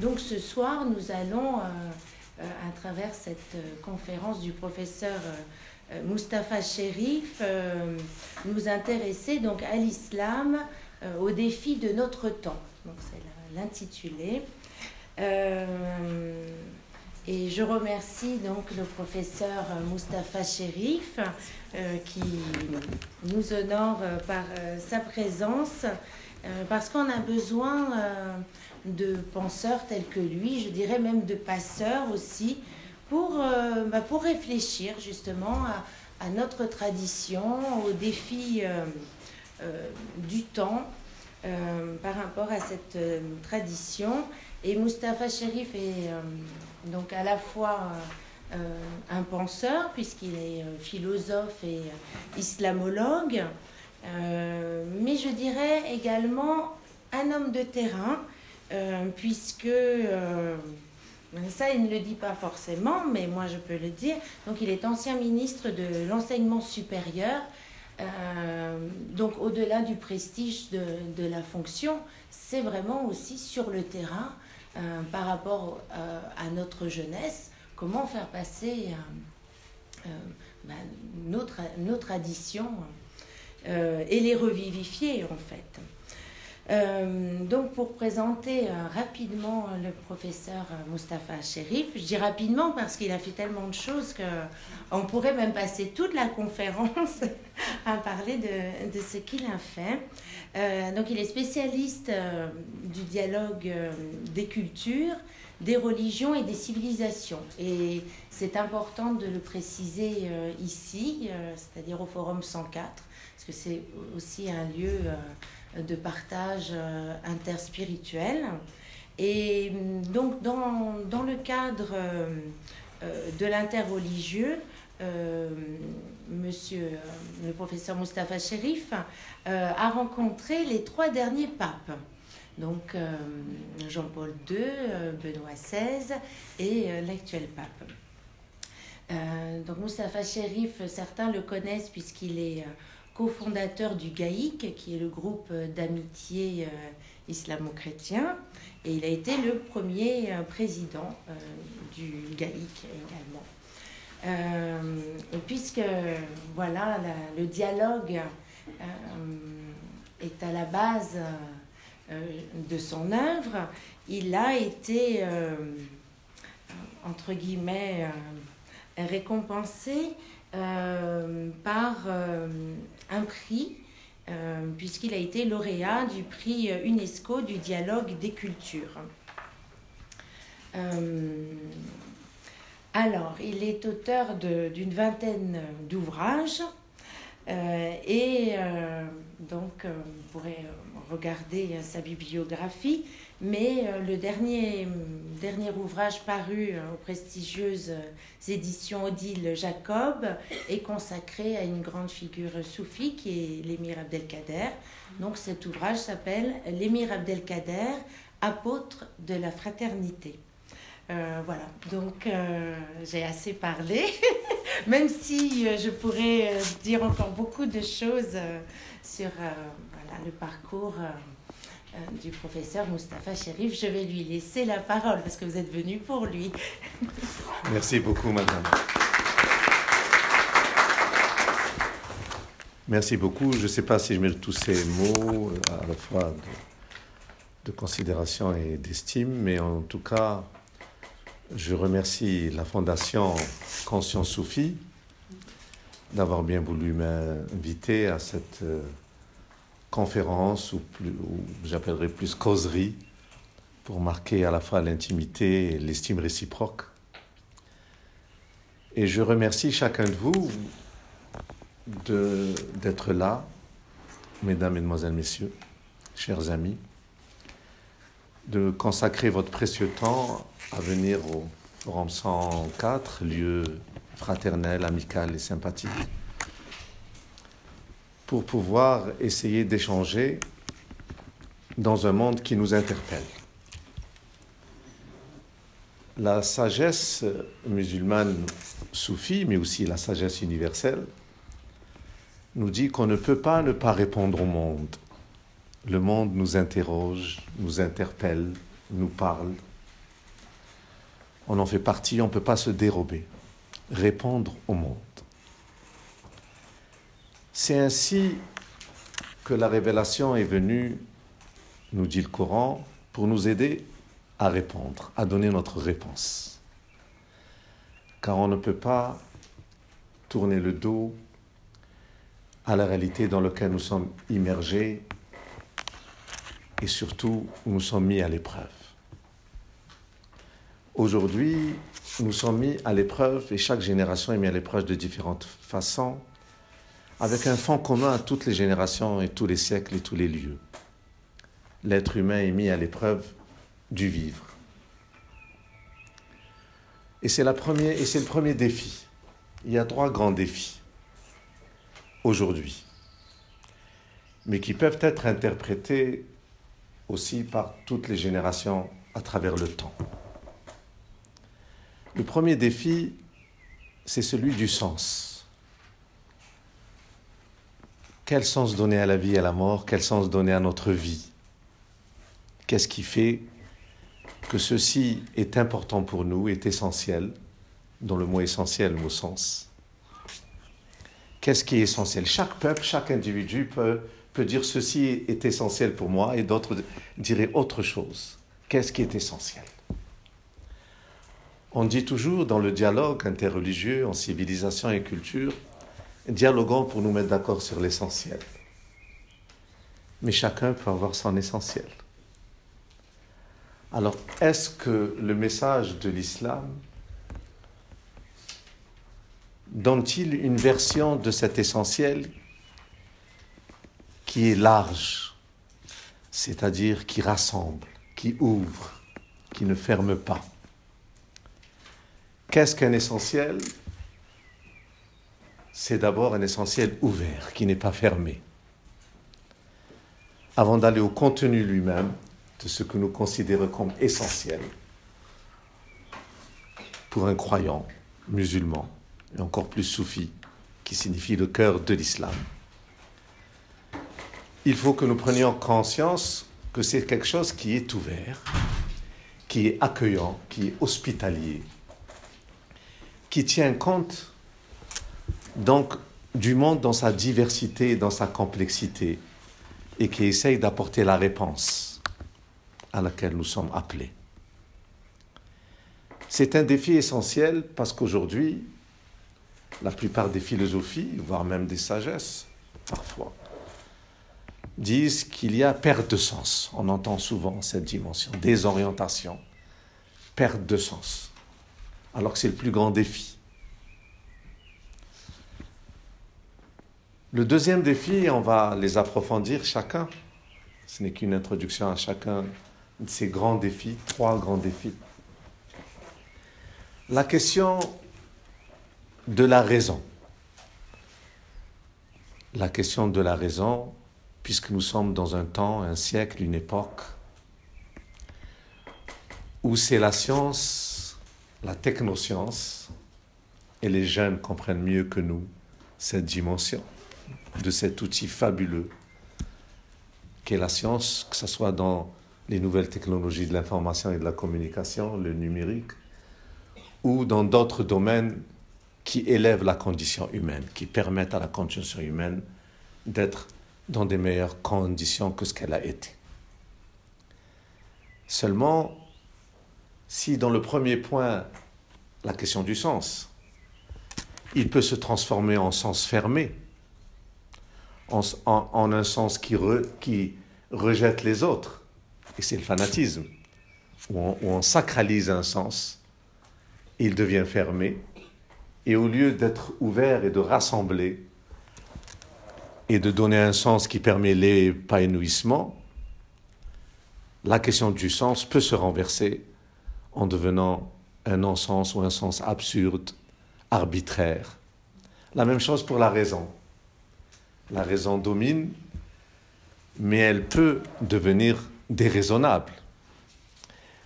donc ce soir, nous allons, à travers cette conférence du professeur Mustapha Sherif, nous intéresser donc à l'islam, au défi de notre temps. C'est l'intitulé. Et je remercie donc le professeur Mustapha Sherif euh, qui nous honore euh, par euh, sa présence parce qu'on a besoin de penseurs tels que lui, je dirais même de passeurs aussi, pour, bah, pour réfléchir justement à, notre tradition, aux défis du temps par rapport à cette tradition. Et Mustapha Sherif est donc à la fois euh, un penseur, puisqu'il est euh, philosophe et euh, islamologue, mais je dirais également un homme de terrain, puisque ça, il ne le dit pas forcément, mais moi je peux le dire. Donc, il est ancien ministre de l'enseignement supérieur. donc, au-delà du prestige de, de la fonction, c'est vraiment aussi sur le terrain euh, par rapport euh, à notre jeunesse, comment faire passer euh, ben, nos, traditions et les revivifier en fait. Euh, donc pour présenter euh, rapidement le professeur Mustapha Sherif, je dis rapidement parce qu'il a fait tellement de choses qu'on pourrait même passer toute la conférence à parler de, ce qu'il a fait. Euh, donc il est spécialiste du dialogue des cultures, des religions et des civilisations. Et c'est important de le préciser ici, c'est-à-dire au Forum 104, parce que c'est aussi un lieu de partage euh, interspirituel. Et mm, donc, dans, le cadre euh, euh, de l'interreligieux, monsieur le professeur Mustapha Sherif a rencontré les trois derniers papes. Donc Jean-Paul II, Benoît XVI et l'actuel pape. donc Mustapha Sherif, certains le connaissent puisqu'il est cofondateur du GAIC, qui est le groupe d'amitié euh, islamo-chrétien, et il a été le premier euh, président euh, du GAIC également. puisque voilà, le dialogue est à la base de son œuvre, il a été, entre guillemets, récompensé par un prix, euh, puisqu'il a été lauréat du prix UNESCO du dialogue des cultures. Euh, alors, il est auteur d'une vingtaine d'ouvrages euh, et donc vous pourrez regarder sa bibliographie. Mais euh, le dernier, dernier ouvrage paru euh, aux prestigieuses euh, éditions Odile Jacob est consacré à une grande figure soufie qui est l'émir Abdelkader. Donc cet ouvrage s'appelle L'émir Abdelkader, apôtre de la fraternité. voilà, donc j'ai assez parlé, même si je pourrais dire encore beaucoup de choses sur voilà, le parcours du professeur Mustapha Sherif. Je vais lui laisser la parole parce que vous êtes venu pour lui. Merci beaucoup, madame. Merci beaucoup. Je ne sais pas si je mets tous ces mots euh, à la fois de, considération et d'estime, mais en tout cas, je remercie la Fondation Conscience Soufi d'avoir bien voulu m'inviter à cette euh, conférence ou, j'appellerais plus causerie pour marquer à la fois l'intimité et l'estime réciproque. Et je remercie chacun de vous d'être là, mesdames, mesdemoiselles, messieurs, chers amis, de consacrer votre précieux temps à venir au Forum 104, lieu fraternel, amical et sympathique pour pouvoir essayer d'échanger dans un monde qui nous interpelle. La sagesse musulmane soufie, mais aussi la sagesse universelle, nous dit qu'on ne peut pas ne pas répondre au monde. Le monde nous interroge, nous interpelle, nous parle, On en fait partie, on ne peut pas se dérober. Répondre au monde. C'est ainsi que la révélation est venue, nous dit le Coran, pour nous aider à répondre, à donner notre réponse. Car on ne peut pas tourner le dos à la réalité dans laquelle nous sommes immergés et surtout où nous sommes mis à l'épreuve. Aujourd'hui, nous sommes mis à l'épreuve et chaque génération est mise à l'épreuve de différentes façons avec un fond commun à toutes les générations et tous les siècles et tous les lieux. L'être humain est mis à l'épreuve du vivre. Et c'est, le premier défi. Il y a trois grands défis aujourd'hui, mais qui peuvent être interprétés aussi par toutes les générations à travers le temps. Le premier défi, c'est celui du sens. Quel sens donner à la vie et à la mort? Quel sens donner à notre vie? Qu'est-ce qui fait que ceci est important pour nous, est essentiel, dans le mot essentiel, le mot sens. Qu'est-ce qui est essentiel? Chaque peuple, chaque individu peut, peut dire ceci est essentiel pour moi et d'autres diraient autre chose. Qu'est-ce qui est essentiel? On dit toujours dans le dialogue interreligieux, en civilisation et culture, dialoguons pour nous mettre d'accord sur l'essentiel. Mais chacun peut avoir son essentiel. Alors, est-ce que le message de l'islam donne-t-il une version de cet essentiel qui est large, c'est-à-dire qui rassemble, qui ouvre, qui ne ferme pas? Qu'est-ce qu'un essentiel? C'est d'abord un essentiel ouvert, qui n'est pas fermé. Avant d'aller au contenu lui-même de ce que nous considérons comme essentiel pour un croyant musulman, et encore plus soufi, qui signifie le cœur de l'islam. Il faut que nous prenions conscience que c'est quelque chose qui est ouvert, qui est accueillant, qui est hospitalier, qui tient compte donc du monde dans sa diversité, dans sa complexité, et qui essaye d'apporter la réponse à laquelle nous sommes appelés. C'est un défi essentiel parce qu'aujourd'hui, la plupart des philosophies, voire même des sagesses, parfois, disent qu'il y a perte de sens. On entend souvent cette dimension, désorientation, perte de sens, alors que c'est le plus grand défi. Le deuxième défi, on va les approfondir chacun. Ce n'est qu'une introduction à chacun de ces grands défis, trois grands défis. La question de la raison. La question de la raison, puisque nous sommes dans un temps, un siècle, une époque, où c'est la science, la technoscience, et les jeunes comprennent mieux que nous cette dimension de cet outil fabuleux qu'est la science, que ce soit dans les nouvelles technologies de l'information et de la communication, le numérique, ou dans d'autres domaines qui élèvent la condition humaine, qui permettent à la condition humaine d'être dans des meilleures conditions que ce qu'elle a été. Seulement, si dans le premier point, la question du sens, il peut se transformer en sens fermé, en, un sens qui, rejette les autres. Et c'est le fanatisme, où on, sacralise un sens, il devient fermé, et au lieu d'être ouvert et de rassembler, et de donner un sens qui permet l'épanouissement, la question du sens peut se renverser en devenant un non-sens ou un sens absurde, arbitraire. La même chose pour la raison. La raison domine, mais elle peut devenir déraisonnable.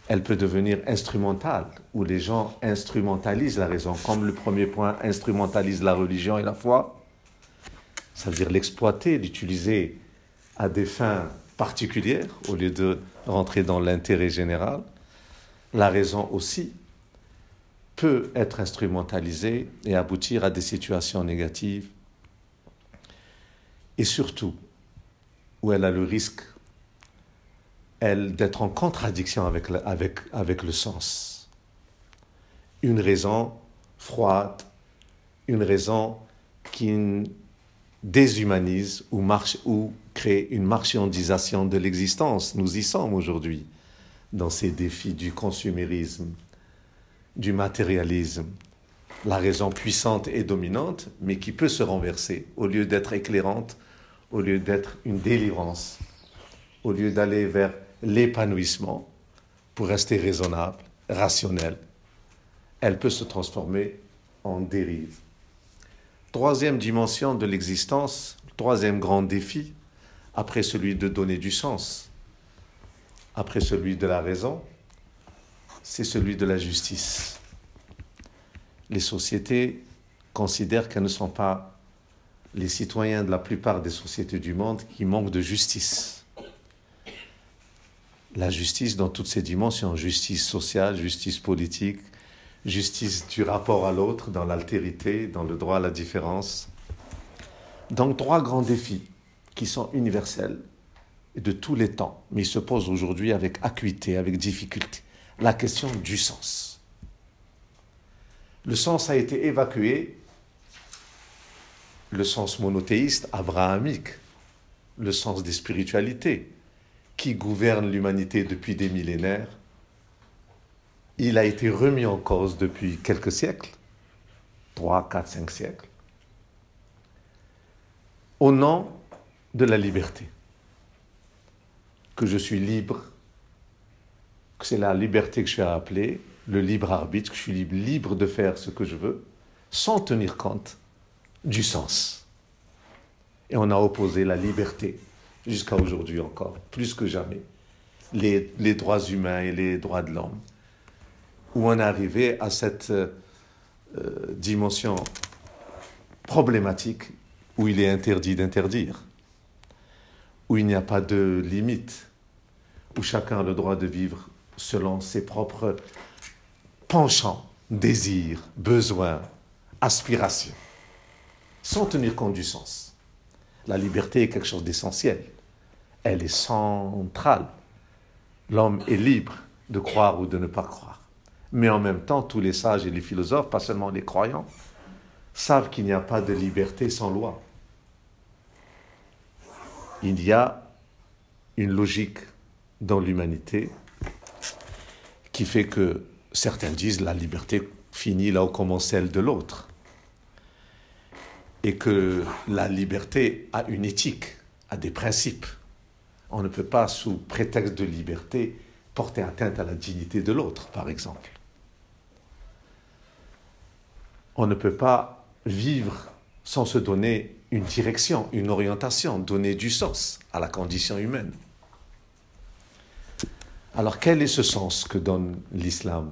Elle peut devenir instrumentale, où les gens instrumentalisent la raison, comme le premier point instrumentalise la religion et la foi. Ça veut dire l'exploiter, l'utiliser à des fins particulières, au lieu de rentrer dans l'intérêt général. La raison aussi peut être instrumentalisée et aboutir à des situations négatives et surtout où elle a le risque, d'être en contradiction avec avec, avec le sens. Une raison froide, une raison qui déshumanise ou, marche, ou crée une marchandisation de l'existence. Nous y sommes aujourd'hui dans ces défis du consumérisme, du matérialisme, la raison puissante et dominante, mais qui peut se renverser au lieu d'être éclairante, au lieu d'être une délivrance, au lieu d'aller vers l'épanouissement pour rester raisonnable, rationnel, elle peut se transformer en dérive. Troisième dimension de l'existence, troisième grand défi, après celui de donner du sens, après celui de la raison, c'est celui de la justice. Les sociétés considèrent qu'elles ne sont pas les citoyens de la plupart des sociétés du monde qui manquent de justice. La justice dans toutes ses dimensions, justice sociale, justice politique, justice du rapport à l'autre, dans l'altérité, dans le droit à la différence. Donc trois grands défis qui sont universels de tous les temps, mais ils se posent aujourd'hui avec acuité, avec difficulté. La question du sens. Le sens a été évacué, le sens monothéiste, abrahamique, le sens des spiritualités, qui gouverne l'humanité depuis des millénaires. Il a été remis en cause depuis quelques siècles, trois, quatre, cinq siècles, au nom de la liberté que je suis libre, que c'est la liberté que je suis appelée, le libre arbitre, que je suis libre, libre de faire ce que je veux, sans tenir compte du sens. Et on a opposé la liberté, jusqu'à aujourd'hui encore, plus que jamais, les, droits humains et les droits de l'homme, où on est arrivé à cette euh, dimension problématique où il est interdit d'interdire. Où il n'y a pas de limite, où chacun a le droit de vivre selon ses propres penchants, désirs, besoins, aspirations, sans tenir compte du sens. La liberté est quelque chose d'essentiel. Elle est centrale. L'homme est libre de croire ou de ne pas croire. Mais en même temps, tous les sages et les philosophes, pas seulement les croyants, savent qu'il n'y a pas de liberté sans loi il y a une logique dans l'humanité qui fait que certains disent la liberté finit là où commence celle de l'autre. Et que la liberté a une éthique, a des principes. On ne peut pas, sous prétexte de liberté, porter atteinte à la dignité de l'autre, par exemple. On ne peut pas vivre sans se donner une direction, une orientation, donner du sens à la condition humaine. Alors quel est ce sens que donne l'islam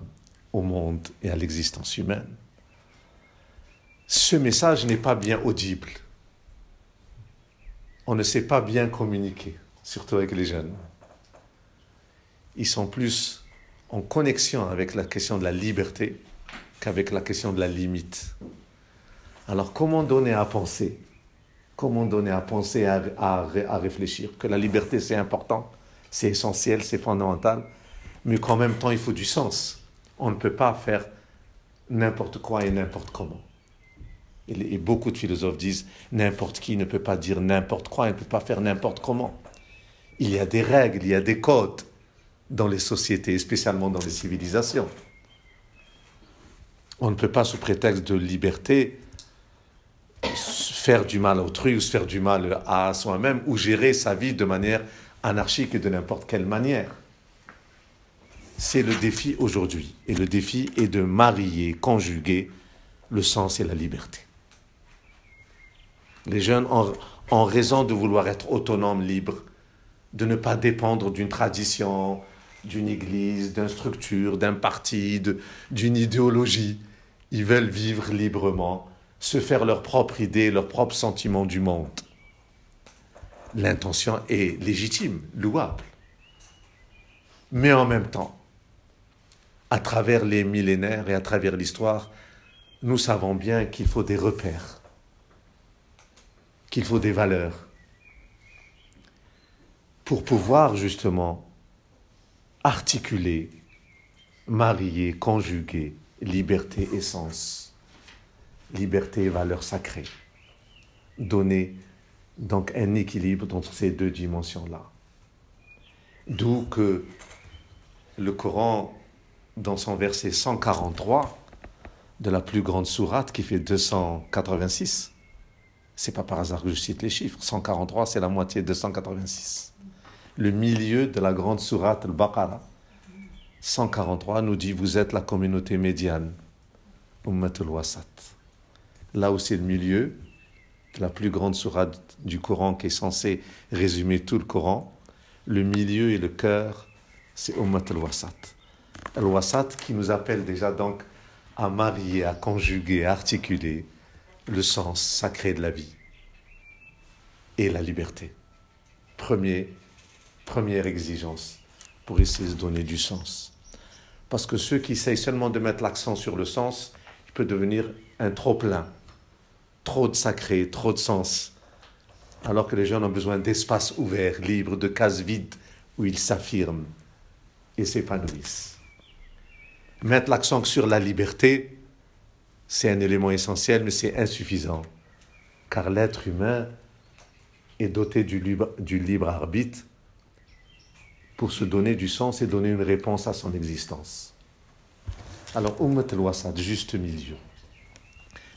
au monde et à l'existence humaine? Ce message n'est pas bien audible. On ne sait pas bien communiquer, surtout avec les jeunes. Ils sont plus en connexion avec la question de la liberté qu'avec la question de la limite. Alors comment donner à penser Comment donner à penser, à, réfléchir que la liberté c'est important, c'est essentiel, c'est fondamental, mais qu'en même temps il faut du sens. On ne peut pas faire n'importe quoi et n'importe comment. Et, beaucoup de philosophes disent n'importe qui ne peut pas dire n'importe quoi, il ne peut pas faire n'importe comment. Il y a des règles, il y a des codes dans les sociétés, spécialement dans les civilisations. On ne peut pas, sous prétexte de liberté, faire du mal à autrui ou se faire du mal à soi-même ou gérer sa vie de manière anarchique et de n'importe quelle manière. C'est le défi aujourd'hui. Et le défi est de marier, conjuguer le sens et la liberté. Les jeunes ont, raison de vouloir être autonomes, libres, de ne pas dépendre d'une tradition, d'une église, d'une structure, d'un parti, d'une idéologie. Ils veulent vivre librement se faire leur propre idée, leur propre sentiment du monde. L'intention est légitime, louable. Mais en même temps, à travers les millénaires et à travers l'histoire, nous savons bien qu'il faut des repères, qu'il faut des valeurs pour pouvoir justement articuler, marier, conjuguer liberté et sens, liberté et valeur sacrée, donner donc un équilibre entre ces deux dimensions-là. D'où que le Coran, dans son verset 143 de la plus grande sourate qui fait 286, c'est pas par hasard que je cite les chiffres, 143 c'est la moitié de 286. Le milieu de la grande sourate al-Baqarah, 143 nous dit vous êtes la communauté médiane, Ummatul Wasat. Là où c'est le milieu, la plus grande sourate du Coran qui est censée résumer tout le Coran, le milieu et le cœur, c'est Ummat al-Wasat. Al-Wasat qui nous appelle déjà donc à marier, à conjuguer, à articuler le sens sacré de la vie et la liberté. Premier, première exigence pour essayer de donner du sens. Parce que ceux qui essayent seulement de mettre l'accent sur le sens, il peut devenir un trop-plein trop de sacré, trop de sens, alors que les gens ont besoin d'espaces ouverts, libres, de cases vides où ils s'affirment et s'épanouissent. Mettre l'accent sur la liberté, c'est un élément essentiel, mais c'est insuffisant, car l'être humain est doté du libre, arbitre pour se donner du sens et donner une réponse à son existence. Alors, Ummat al-Wasad, juste milieu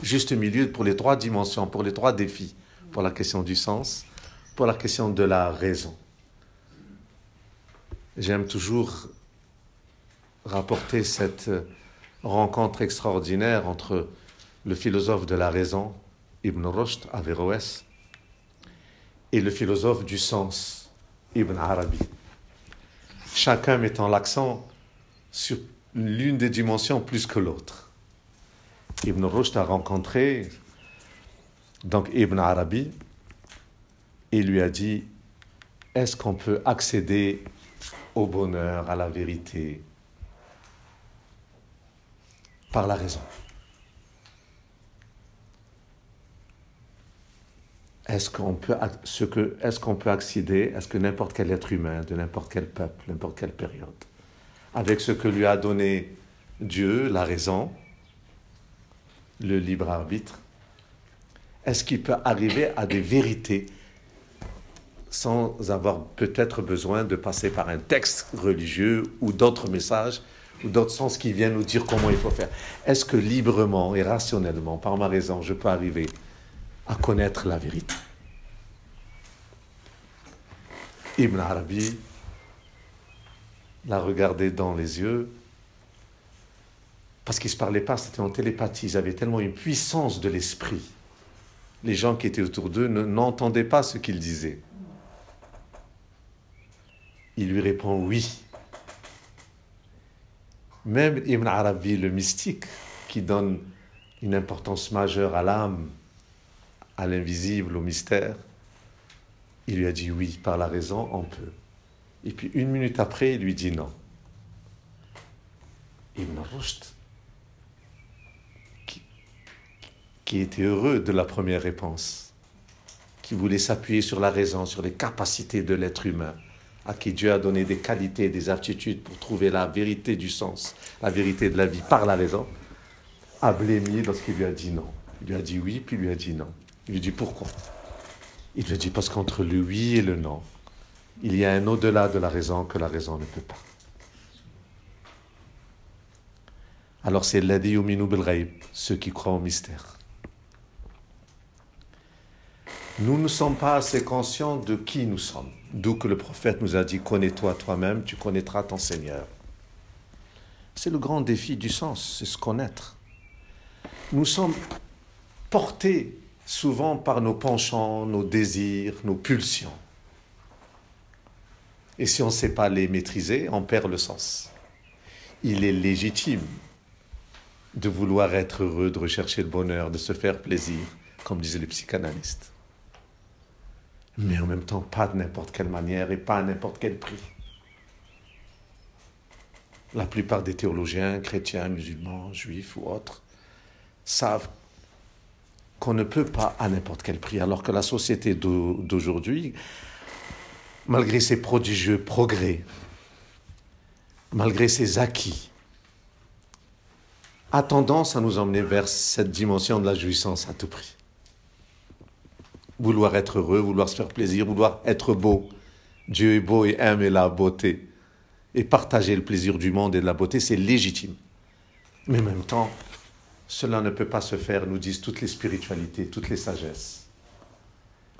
juste milieu pour les trois dimensions, pour les trois défis, pour la question du sens, pour la question de la raison. J'aime toujours rapporter cette rencontre extraordinaire entre le philosophe de la raison, Ibn Rushd, Averroès, et le philosophe du sens, Ibn Arabi. Chacun mettant l'accent sur l'une des dimensions plus que l'autre. Ibn Rushd a rencontré donc Ibn Arabi et lui a dit est-ce qu'on peut accéder au bonheur, à la vérité? Par la raison. Est-ce qu'on peut, ce est-ce qu'on peut accéder Est-ce que n'importe quel être humain, de n'importe quel peuple, n'importe quelle période, avec ce que lui a donné Dieu, la raison, le libre arbitre Est-ce qu'il peut arriver à des vérités sans avoir peut-être besoin de passer par un texte religieux ou d'autres messages ou d'autres sens qui viennent nous dire comment il faut faire Est-ce que librement et rationnellement, par ma raison, je peux arriver à connaître la vérité? Ibn Arabi l'a regardé dans les yeux parce qu'ils ne se parlaient pas, c'était en télépathie. Ils avaient tellement une puissance de l'esprit. Les gens qui étaient autour d'eux n'entendaient pas ce qu'ils disaient. Il lui répond oui. Même Ibn Arabi, le mystique, qui donne une importance majeure à l'âme, à l'invisible, au mystère, il lui a dit oui, par la raison, on peut. Et puis une minute après, il lui dit non. Ibn Rushd qui était heureux de la première réponse, qui voulait s'appuyer sur la raison, sur les capacités de l'être humain, à qui Dieu a donné des qualités, des aptitudes pour trouver la vérité du sens, la vérité de la vie par la raison, a blémi lorsqu'il lui a dit non. Il lui a dit oui, puis il lui a dit non. Il lui dit pourquoi? Il lui a dit parce qu'entre le oui et le non, il y a un au-delà de la raison que la raison ne peut pas. Alors c'est l'adi bil ceux qui croient au mystère. Nous ne sommes pas assez conscients de qui nous sommes. D'où que le prophète nous a dit Connais-toi toi-même, tu connaîtras ton Seigneur. C'est le grand défi du sens, c'est se connaître. Nous sommes portés souvent par nos penchants, nos désirs, nos pulsions. Et si on ne sait pas les maîtriser, on perd le sens. Il est légitime de vouloir être heureux, de rechercher le bonheur, de se faire plaisir, comme disait le psychanalyste mais en même temps pas de n'importe quelle manière et pas à n'importe quel prix. La plupart des théologiens, chrétiens, musulmans, juifs ou autres, savent qu'on ne peut pas à n'importe quel prix, alors que la société d'aujourd'hui, malgré ses prodigieux progrès, malgré ses acquis, a tendance à nous emmener vers cette dimension de la jouissance à tout prix. Vouloir être heureux, vouloir se faire plaisir, vouloir être beau. Dieu est beau et aime la beauté. Et partager le plaisir du monde et de la beauté, c'est légitime. Mais en même temps, cela ne peut pas se faire, nous disent toutes les spiritualités, toutes les sagesses.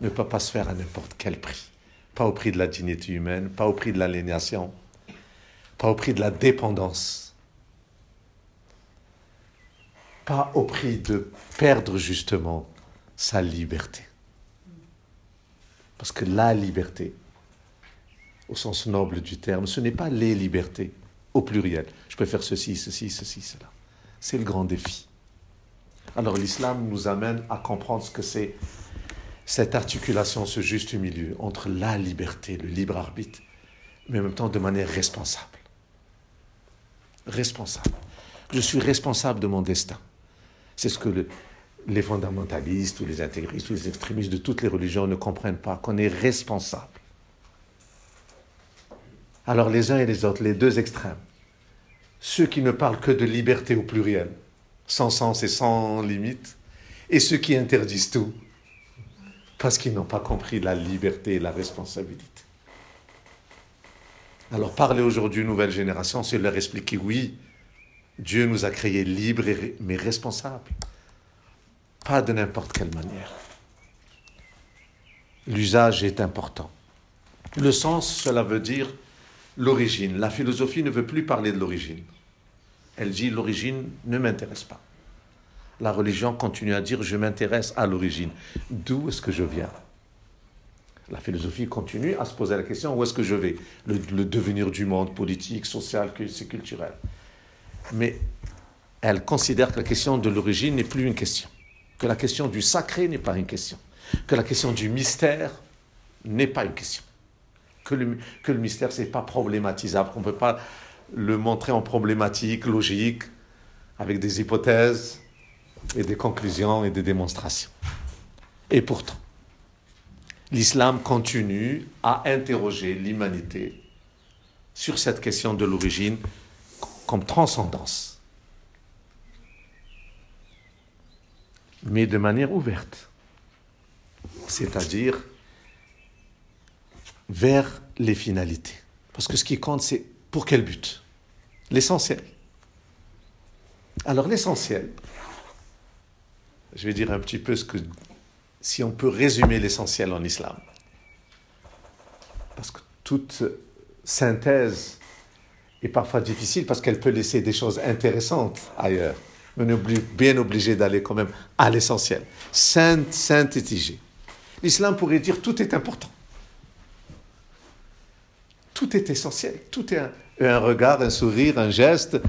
Ne peut pas se faire à n'importe quel prix. Pas au prix de la dignité humaine, pas au prix de l'aliénation, pas au prix de la dépendance, pas au prix de perdre justement sa liberté. Parce que la liberté, au sens noble du terme, ce n'est pas les libertés, au pluriel. Je peux faire ceci, ceci, ceci, cela. C'est le grand défi. Alors l'islam nous amène à comprendre ce que c'est cette articulation, ce juste milieu entre la liberté, le libre arbitre, mais en même temps de manière responsable. Responsable. Je suis responsable de mon destin. C'est ce que les fondamentalistes ou les intégristes ou les extrémistes de toutes les religions ne comprennent pas, qu'on est responsable. Alors les uns et les autres, les deux extrêmes, ceux qui ne parlent que de liberté au pluriel, sans sens et sans limite, et ceux qui interdisent tout, parce qu'ils n'ont pas compris la liberté et la responsabilité. Alors parler aujourd'hui aux nouvelles générations, c'est leur expliquer, oui, Dieu nous a créés libres mais responsables, pas de n'importe quelle manière. L'usage est important. Le sens, cela veut dire l'origine. La philosophie ne veut plus parler de l'origine. Elle dit l'origine ne m'intéresse pas. La religion continue à dire je m'intéresse à l'origine. D'où est-ce que je viens? La philosophie continue à se poser la question où est-ce que je vais? Le, devenir du monde politique, social, culturel. Mais elle considère que la question de l'origine n'est plus une question, que la question du sacré n'est pas une question, que la question du mystère n'est pas une question, que le, mystère, c'est pas problématisable, qu'on ne peut pas le montrer en problématique, logique, avec des hypothèses et des conclusions et des démonstrations. Et pourtant, l'islam continue à interroger l'humanité sur cette question de l'origine comme transcendance, mais de manière ouverte, c'est-à-dire vers les finalités. Parce que ce qui compte, c'est pour quel but? L'essentiel. Alors l'essentiel, je vais dire un petit peu ce que, si on peut résumer l'essentiel en islam, parce que toute synthèse est parfois difficile parce qu'elle peut laisser des choses intéressantes ailleurs, on est bien obligé d'aller quand même à l'essentiel, synthétiser. L'islam pourrait dire tout est important. Tout est essentiel, tout est un, regard, un sourire, un geste.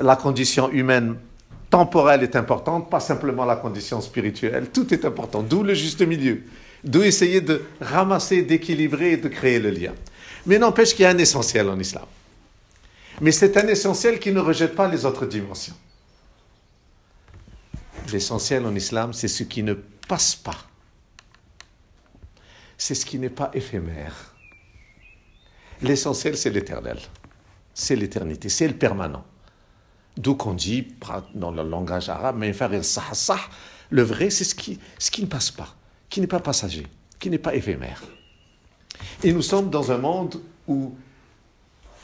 La condition humaine temporelle est importante, pas simplement la condition spirituelle. Tout est important, d'où le juste milieu. D'où essayer de ramasser, d'équilibrer et de créer le lien. Mais n'empêche qu'il y a un essentiel en islam. Mais c'est un essentiel qui ne rejette pas les autres dimensions. L'essentiel en islam, c'est ce qui ne passe pas. C'est ce qui n'est pas éphémère. L'essentiel, c'est l'éternel. C'est l'éternité, c'est le permanent. D'où qu'on dit, dans le langage arabe, mais le vrai, c'est ce qui, ce qui ne passe pas, qui n'est pas passager, qui n'est pas éphémère. Et nous sommes dans un monde où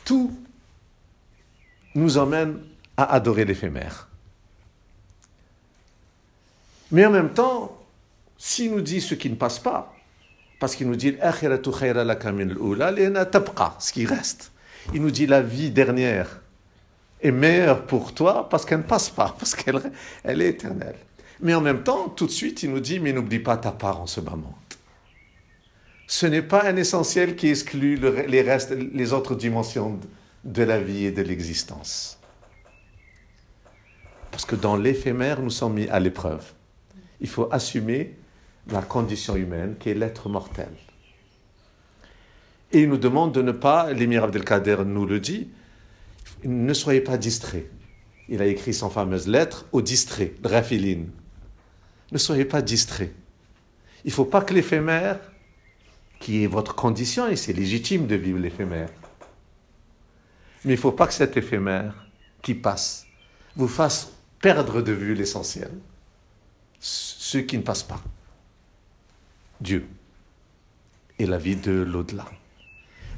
tout nous emmène à adorer l'éphémère. Mais en même temps, s'il nous dit ce qui ne passe pas, parce qu'il nous dit ce qui reste. Il nous dit la vie dernière est meilleure pour toi parce qu'elle ne passe pas, parce qu'elle elle est éternelle. Mais en même temps, tout de suite, il nous dit mais n'oublie pas ta part en ce moment. Ce n'est pas un essentiel qui exclut les autres dimensions de la vie et de l'existence. Parce que dans l'éphémère, nous sommes mis à l'épreuve. Il faut assumer la condition humaine qui est l'être mortel. Et il nous demande de ne pas, l'émir Abdelkader nous le dit, Ne soyez pas distraits. Il a écrit son fameuse lettre aux distraits, Raphiline. Ne soyez pas distraits. Il ne faut pas que l'éphémère, qui est votre condition, et c'est légitime de vivre l'éphémère, mais il ne faut pas que cet éphémère qui passe vous fasse perdre de vue l'essentiel, ce qui ne passe pas. Dieu et la vie de l'au-delà.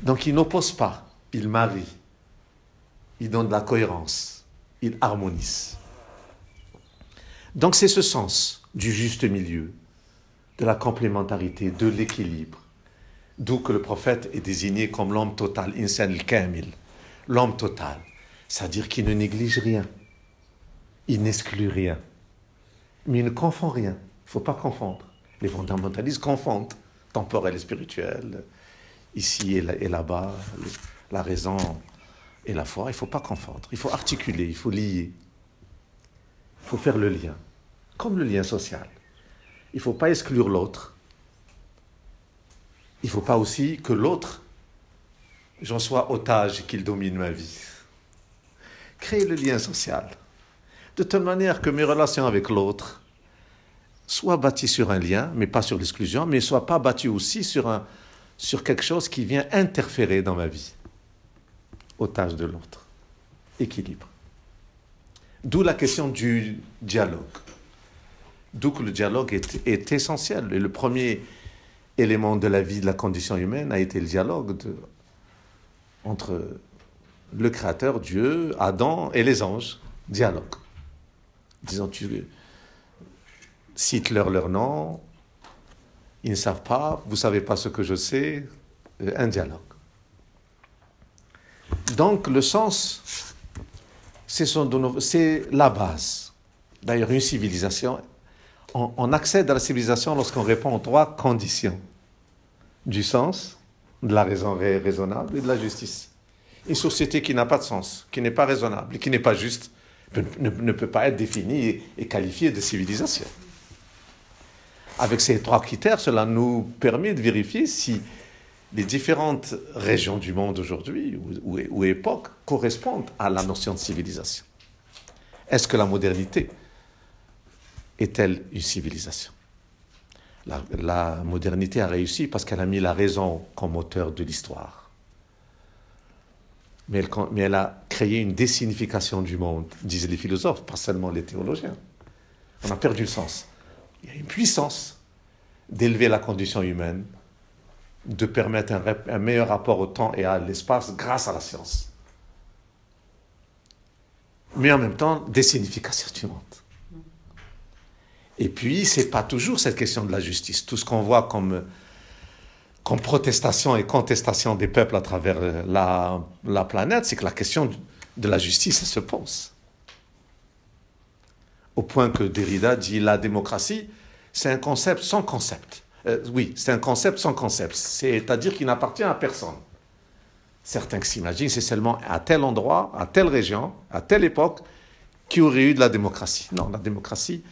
Donc il n'oppose pas, il marie, il donne de la cohérence, il harmonise. Donc c'est ce sens du juste milieu, de la complémentarité, de l'équilibre, d'où que le prophète est désigné comme l'homme total, insan al-kamil, l'homme total, c'est-à-dire qu'il ne néglige rien, il n'exclut rien, mais il ne confond rien. Il ne faut pas confondre. Les fondamentalistes confondent temporel et spirituel, ici et là-bas, la raison et la foi. Il ne faut pas confondre. Il faut articuler, il faut lier. Il faut faire le lien, comme le lien social. Il ne faut pas exclure l'autre. Il ne faut pas aussi que l'autre, j'en sois otage qu'il domine ma vie. Créer le lien social. De telle manière que mes relations avec l'autre soit bâti sur un lien, mais pas sur l'exclusion, mais soit pas bâti aussi sur, quelque chose qui vient interférer dans ma vie. Otage de l'autre. Équilibre. D'où la question du dialogue. D'où que le dialogue est, essentiel. Et le premier élément de la vie de la condition humaine a été le dialogue entre le Créateur, Dieu, Adam et les anges. Dialogue. Disons, tu, cite-leur leur nom, ils ne savent pas, vous ne savez pas ce que je sais, euh, un dialogue. Donc le sens, c'est la base. D'ailleurs, une civilisation, on, on, accède à la civilisation lorsqu'on répond aux trois conditions du sens, de la raison raisonnable et de la justice. Une société qui n'a pas de sens, qui n'est pas raisonnable et qui n'est pas juste, ne, peut pas être définie et qualifiée de civilisation. Avec ces trois critères, cela nous permet de vérifier si les différentes régions du monde aujourd'hui ou, ou, époques correspondent à la notion de civilisation. Est-ce que la modernité est-elle une civilisation? La, la, modernité a réussi parce qu'elle a mis la raison comme moteur de l'histoire. Mais elle, a créé une désignification du monde, disent les philosophes, pas seulement les théologiens. On a perdu le sens. Il y a une puissance d'élever la condition humaine, de permettre un, un, meilleur rapport au temps et à l'espace grâce à la science. Mais en même temps, des significations du monde. Et puis, ce n'est pas toujours cette question de la justice. Tout ce qu'on voit comme, comme protestation et contestation des peuples à travers la, la planète, c'est que la question de la justice se pose. Au point que Derrida dit la démocratie, c'est un concept sans concept. Euh, oui, c'est un concept sans concept. C'est-à-dire qu'il n'appartient à personne. Certains s'imaginent, c'est seulement à tel endroit, à telle région, à telle époque, qu'il y aurait eu de la démocratie. Non, la démocratie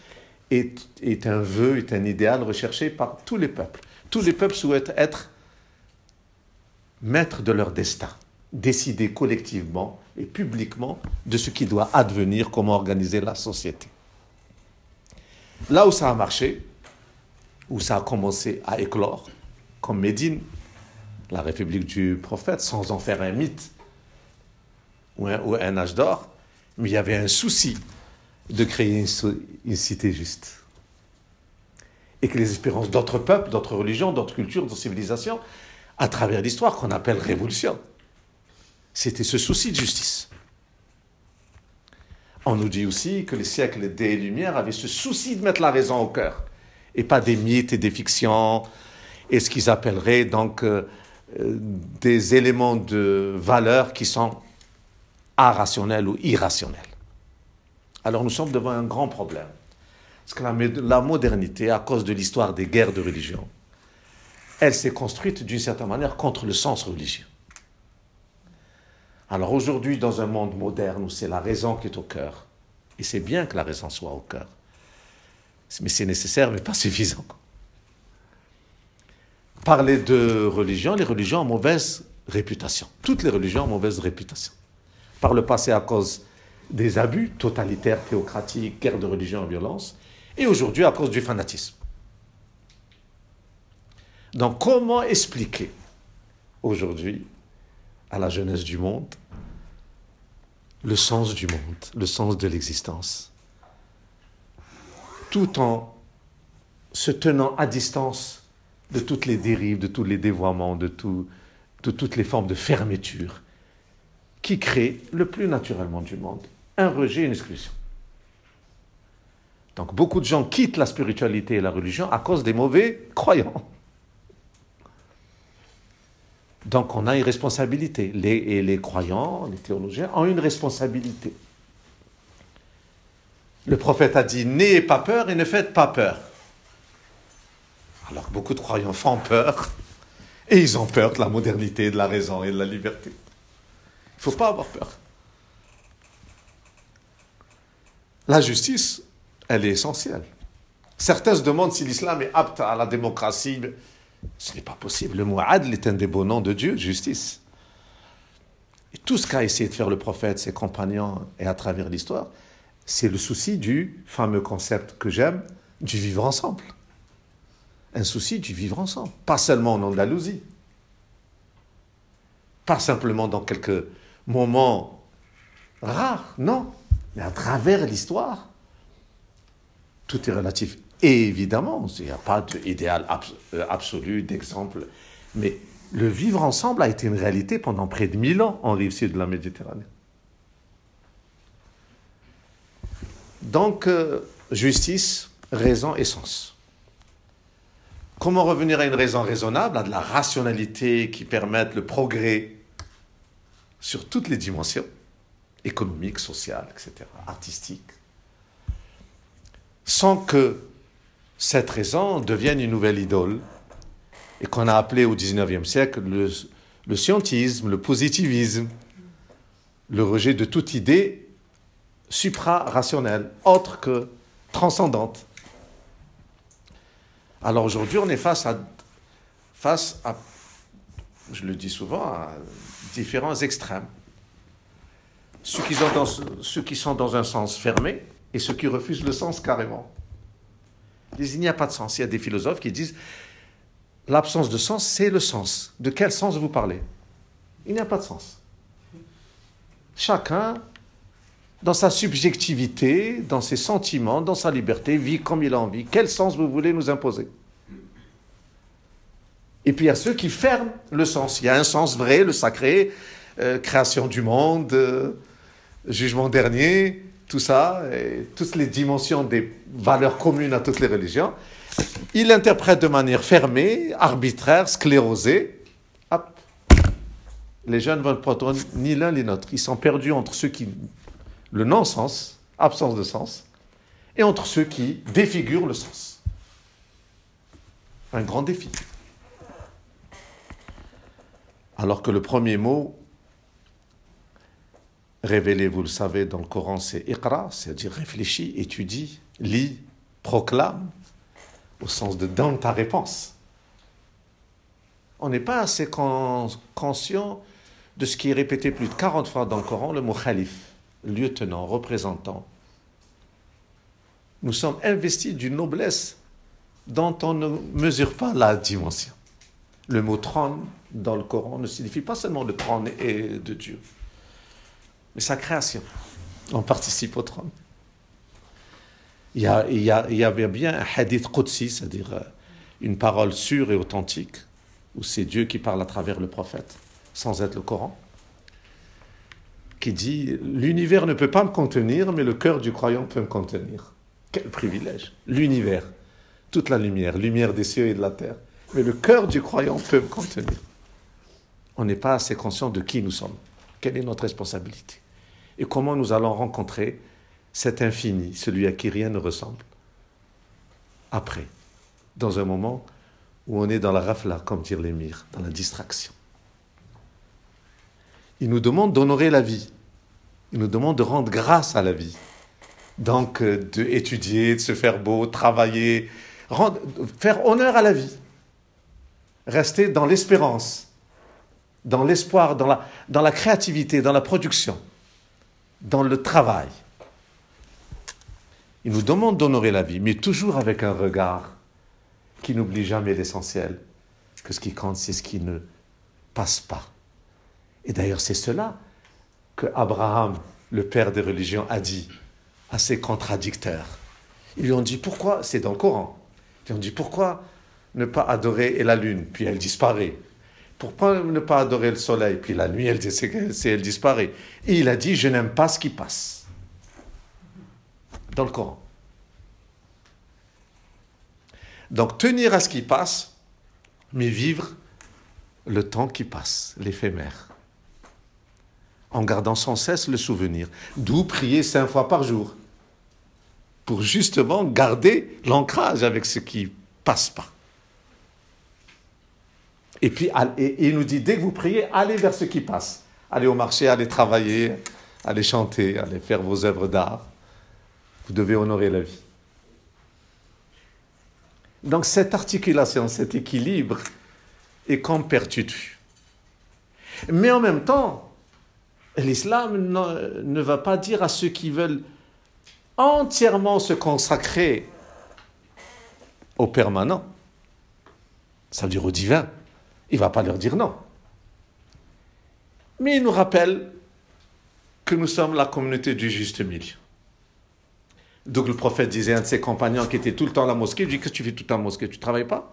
est un vœu, est un idéal recherché par tous les peuples. Tous les peuples souhaitent être maîtres de leur destin, décider collectivement et publiquement de ce qui doit advenir, comment organiser la société. Là où ça a marché, où ça a commencé à éclore, comme Médine, la République du prophète, sans en faire un mythe ou un, âge d'or, mais il y avait un souci de créer une cité juste. Et que les espérances d'autres peuples, d'autres religions, d'autres cultures, d'autres civilisations, à travers l'histoire qu'on appelle révolution, c'était ce souci de justice. On nous dit aussi que les siècles des Lumières avaient ce souci de mettre la raison au cœur, et pas des mythes et des fictions, et ce qu'ils appelleraient donc euh, des éléments de valeur qui sont irrationnels ou irrationnels. Alors nous sommes devant un grand problème. Parce que la, modernité, à cause de l'histoire des guerres de religion, elle s'est construite d'une certaine manière contre le sens religieux. Alors aujourd'hui, dans un monde moderne où c'est la raison qui est au cœur, et c'est bien que la raison soit au cœur, mais c'est nécessaire, mais pas suffisant. Parler de religion, les religions ont mauvaise réputation. Toutes les religions ont mauvaise réputation. par le passé à cause des abus totalitaires, théocratiques, guerre de religion et violence, et aujourd'hui à cause du fanatisme. Donc comment expliquer aujourd'hui à la jeunesse du monde le sens du monde, le sens de l'existence, tout en se tenant à distance de toutes les dérives, de tous les dévoiements, de, toutes les formes de fermeture qui créent le plus naturellement du monde un rejet, une exclusion. Donc beaucoup de gens quittent la spiritualité et la religion à cause des mauvais croyants. Donc on a une responsabilité. Les, et les croyants, les théologiens ont une responsabilité. Le prophète a dit N'ayez pas peur et ne faites pas peur. Alors que beaucoup de croyants font peur et ils ont peur de la modernité, de la raison et de la liberté. Il ne faut pas avoir peur. La justice, elle est essentielle. Certains se demandent si l'islam est apte à la démocratie. Ce n'est pas possible. Le mot est un des beaux noms de Dieu, justice. Tout ce qu'a essayé de faire le prophète, ses compagnons et à travers l'histoire, c'est le souci du fameux concept que j'aime, du vivre ensemble. Un souci du vivre ensemble. Pas seulement en Andalousie. Pas simplement dans quelques moments rares, non. Mais à travers l'histoire, tout est relatif. Et évidemment, il n'y a pas d'idéal euh, absolu, d'exemple. Mais le vivre ensemble a été une réalité pendant près de mille ans en rive sud de la Méditerranée. Donc, euh, justice, raison et sens. Comment revenir à une raison raisonnable, à de la rationalité qui permette le progrès sur toutes les dimensions, économiques, sociales, etc., artistiques, sans que cette raison devienne une nouvelle idole et qu'on a appelé au XIXe siècle le, scientisme, le positivisme, le rejet de toute idée supra-rationnelle, autre que transcendante. Alors aujourd'hui, on est face à, face à, je le dis souvent, à différents extrêmes. Ceux qui sont dans un sens fermé et ceux qui refusent le sens carrément il n'y a pas de sens. Il y a des philosophes qui disent l'absence de sens, c'est le sens. De quel sens vous parlez? Il n'y a pas de sens. Chacun, dans sa subjectivité, dans ses sentiments, dans sa liberté, vit comme il a envie. Quel sens vous voulez nous imposer? Et puis il y a ceux qui ferment le sens. Il y a un sens vrai, le sacré, euh, création du monde, euh, jugement dernier, tout ça, et toutes les dimensions des valeurs communes à toutes les religions, il interprète de manière fermée, arbitraire, sclérosée. Les jeunes ne veulent pas ni l'un ni l'autre. Ils sont perdus entre ceux qui. le non-sens, absence de sens, et entre ceux qui défigurent le sens. Un grand défi. Alors que le premier mot révélé, vous le savez, dans le Coran, c'est Iqra, c'est-à-dire réfléchis, étudie, lis, proclame, au sens de donne ta réponse. On n'est pas assez conscient de ce qui est répété plus de 40 fois dans le Coran, le mot khalif, lieutenant, représentant. Nous sommes investis d'une noblesse dont on ne mesure pas la dimension. Le mot trône dans le Coran ne signifie pas seulement le trône et de Dieu sa création. On participe au trône. Il y, avait bien un hadith Qudsi, c'est-à-dire euh, une parole sûre et authentique, où c'est Dieu qui parle à travers le prophète, sans être le Coran, qui dit L'univers ne peut pas me contenir, mais le cœur du croyant peut me contenir. Quel privilège L'univers, toute la lumière, lumière des cieux et de la terre. Mais le cœur du croyant peut me contenir. On n'est pas assez conscient de qui nous sommes. Quelle est notre responsabilité? Et comment nous allons rencontrer cet infini, celui à qui rien ne ressemble, après, dans un moment où on est dans la rafla, comme dire l'émir, dans la distraction. Il nous demande d'honorer la vie. Il nous demande de rendre grâce à la vie. Donc, euh, d'étudier, de se faire beau, travailler, rendre, faire honneur à la vie. Rester dans l'espérance, dans l'espoir, dans la, dans la créativité, dans la production. Dans le travail. Il nous demande d'honorer la vie, mais toujours avec un regard qui n'oublie jamais l'essentiel, que ce qui compte, c'est ce qui ne passe pas. Et d'ailleurs, c'est cela que Abraham, le père des religions, a dit à ses contradicteurs. Ils lui ont dit pourquoi, c'est dans le Coran, ils lui ont dit pourquoi ne pas adorer la lune, puis elle disparaît. Pourquoi ne pas adorer le soleil, puis la nuit, elle, elle disparaît. Et il a dit, je n'aime pas ce qui passe. Dans le Coran. Donc tenir à ce qui passe, mais vivre le temps qui passe, l'éphémère. En gardant sans cesse le souvenir. D'où prier cinq fois par jour. Pour justement garder l'ancrage avec ce qui passe pas. Et puis, il nous dit, dès que vous priez, allez vers ce qui passe. Allez au marché, allez travailler, allez chanter, allez faire vos œuvres d'art. Vous devez honorer la vie. Donc cette articulation, cet équilibre est comme perdu Mais en même temps, l'islam ne va pas dire à ceux qui veulent entièrement se consacrer au permanent, ça veut dire au divin, il ne va pas leur dire non. Mais il nous rappelle que nous sommes la communauté du juste milieu. Donc le prophète disait à un de ses compagnons qui était tout le temps à la mosquée, il dit, que tu fais tout le temps à la mosquée? Tu ne travailles pas?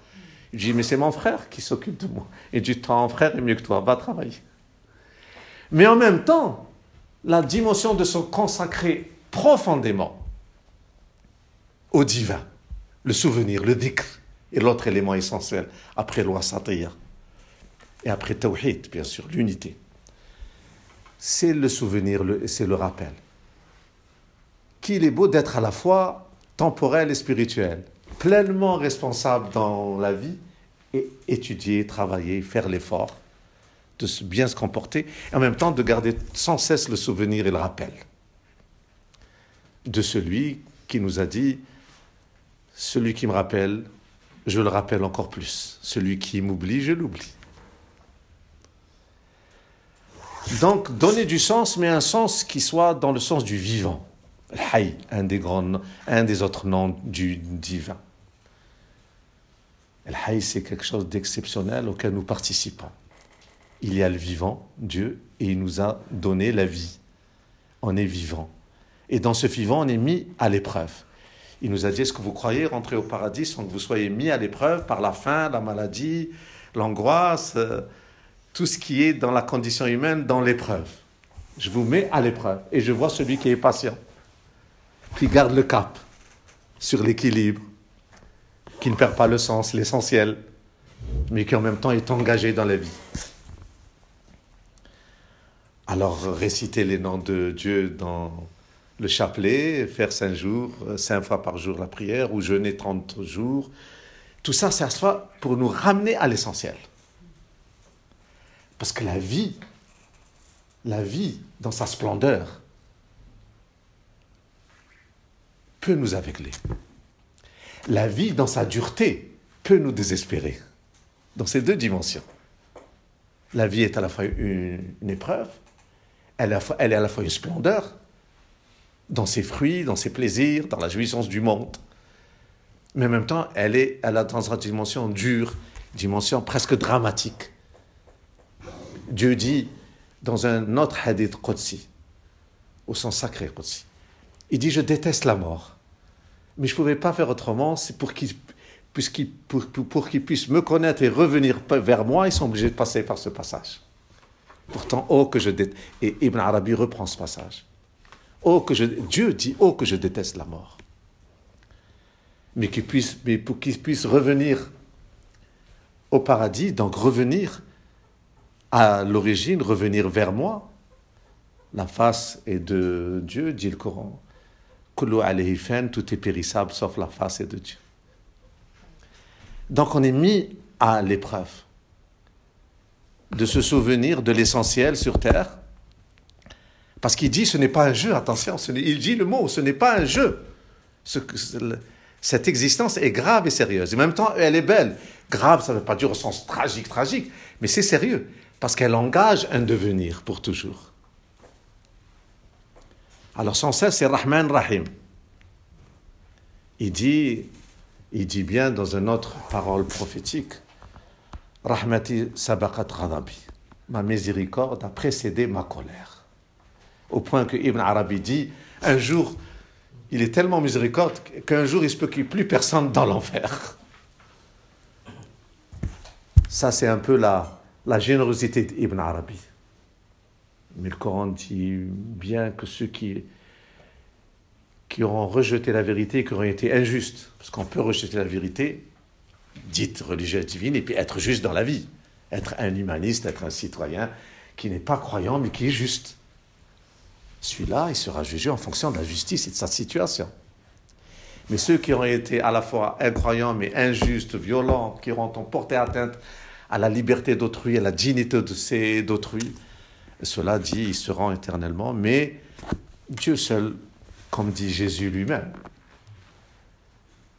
Il dit, mais c'est mon frère qui s'occupe de moi. Il dit, ton frère est mieux que toi, va travailler. Mais en même temps, la dimension de se consacrer profondément au divin, le souvenir, le dhikr, est l'autre élément essentiel après loi sataya et après Tawhid, bien sûr, l'unité. C'est le souvenir, c'est le rappel. Qu'il est beau d'être à la fois temporel et spirituel, pleinement responsable dans la vie et étudier, travailler, faire l'effort de bien se comporter, et en même temps de garder sans cesse le souvenir et le rappel de celui qui nous a dit, celui qui me rappelle, je le rappelle encore plus, celui qui m'oublie, je l'oublie. Donc, donner du sens, mais un sens qui soit dans le sens du vivant. Hay, un des, grands, autres noms du divin. El Hay, c'est quelque chose d'exceptionnel auquel nous participons. Il y a le vivant, Dieu, et il nous a donné la vie. On est vivant. Et dans ce vivant, on est mis à l'épreuve. Il nous a dit, est-ce que vous croyez rentrer au paradis sans que vous soyez mis à l'épreuve par la faim, la maladie, l'angoisse euh, tout ce qui est dans la condition humaine, dans l'épreuve. Je vous mets à l'épreuve et je vois celui qui est patient, qui garde le cap sur l'équilibre, qui ne perd pas le sens, l'essentiel, mais qui en même temps est engagé dans la vie. Alors réciter les noms de Dieu dans le chapelet, faire cinq jours, cinq fois par jour la prière, ou jeûner 30 jours, tout ça, ça soit pour nous ramener à l'essentiel. Parce que la vie, la vie dans sa splendeur, peut nous aveugler. La vie dans sa dureté peut nous désespérer. Dans ces deux dimensions. La vie est à la fois une, épreuve, elle, est à la fois une splendeur, dans ses fruits, dans ses plaisirs, dans la jouissance du monde. Mais en même temps, elle est elle a dans une dimension dure, dimension presque dramatique. Dieu dit dans un autre hadith Qudsi, au sens sacré Qudsi, il dit Je déteste la mort, mais je ne pouvais pas faire autrement, c'est pour qu'ils pour, pour, puissent me connaître et revenir vers moi, ils sont obligés de passer par ce passage. Pourtant, oh que je déteste. Et Ibn Arabi reprend ce passage. Oh que je, Dieu dit Oh que je déteste la mort. Mais, puissent, mais pour qu'ils puissent revenir au paradis, donc revenir à l'origine revenir vers moi. La face est de Dieu, dit le Coran. Tout est périssable sauf la face est de Dieu. Donc on est mis à l'épreuve de se souvenir de l'essentiel sur terre. Parce qu'il dit ce n'est pas un jeu, attention, il dit le mot, ce n'est pas un jeu. cette existence est grave et sérieuse. Et en même temps, elle est belle. Grave, ça ne veut pas dire au sens tragique, tragique, mais c'est sérieux parce qu'elle engage un devenir pour toujours. Alors son cesse, c'est Rahman Rahim. Il dit, il dit bien dans une autre parole prophétique, Rahmati sabaqat ghadabi. Ma miséricorde a précédé ma colère. Au point que Ibn Arabi dit, un jour, il est tellement miséricorde qu'un jour, il se peut qu'il n'y ait plus personne dans l'enfer. Ça, c'est un peu la, la générosité d'Ibn Arabi. Mais le Coran dit bien que ceux qui, qui auront rejeté la vérité, qui auront été injustes, parce qu'on peut rejeter la vérité, dite religieuse divine, et puis être juste dans la vie, être un humaniste, être un citoyen qui n'est pas croyant, mais qui est juste. Celui-là, il sera jugé en fonction de la justice et de sa situation. Mais ceux qui auront été à la fois incroyants, mais injustes, violents, qui auront porté atteinte à la liberté d'autrui, à la dignité d'autrui, cela dit, ils seront éternellement, mais Dieu seul, comme dit Jésus lui-même,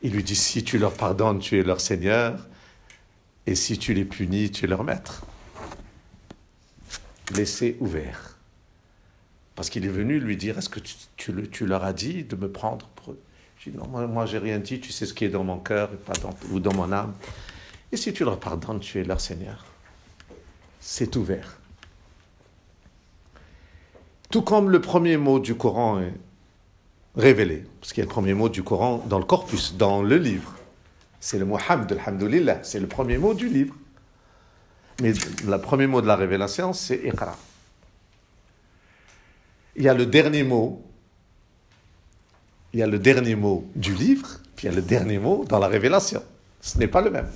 il lui dit, si tu leur pardonnes, tu es leur Seigneur, et si tu les punis, tu es leur maître. Laissez ouvert. Parce qu'il est venu lui dire, est-ce que tu, leur as dit de me prendre pour eux? Dis, non, moi, moi j'ai rien dit, tu sais ce qui est dans mon cœur ou dans mon âme. Et si tu leur pardonnes, tu es leur Seigneur. C'est ouvert. Tout comme le premier mot du Coran est révélé, parce qu'il y a le premier mot du Coran dans le corpus, dans le livre. C'est le mot hamd, alhamdulillah, c'est le premier mot du livre. Mais le premier mot de la révélation, c'est Iqra. Il y a le dernier mot, il y a le dernier mot du livre, puis il y a le dernier mot dans la révélation. Ce n'est pas le même.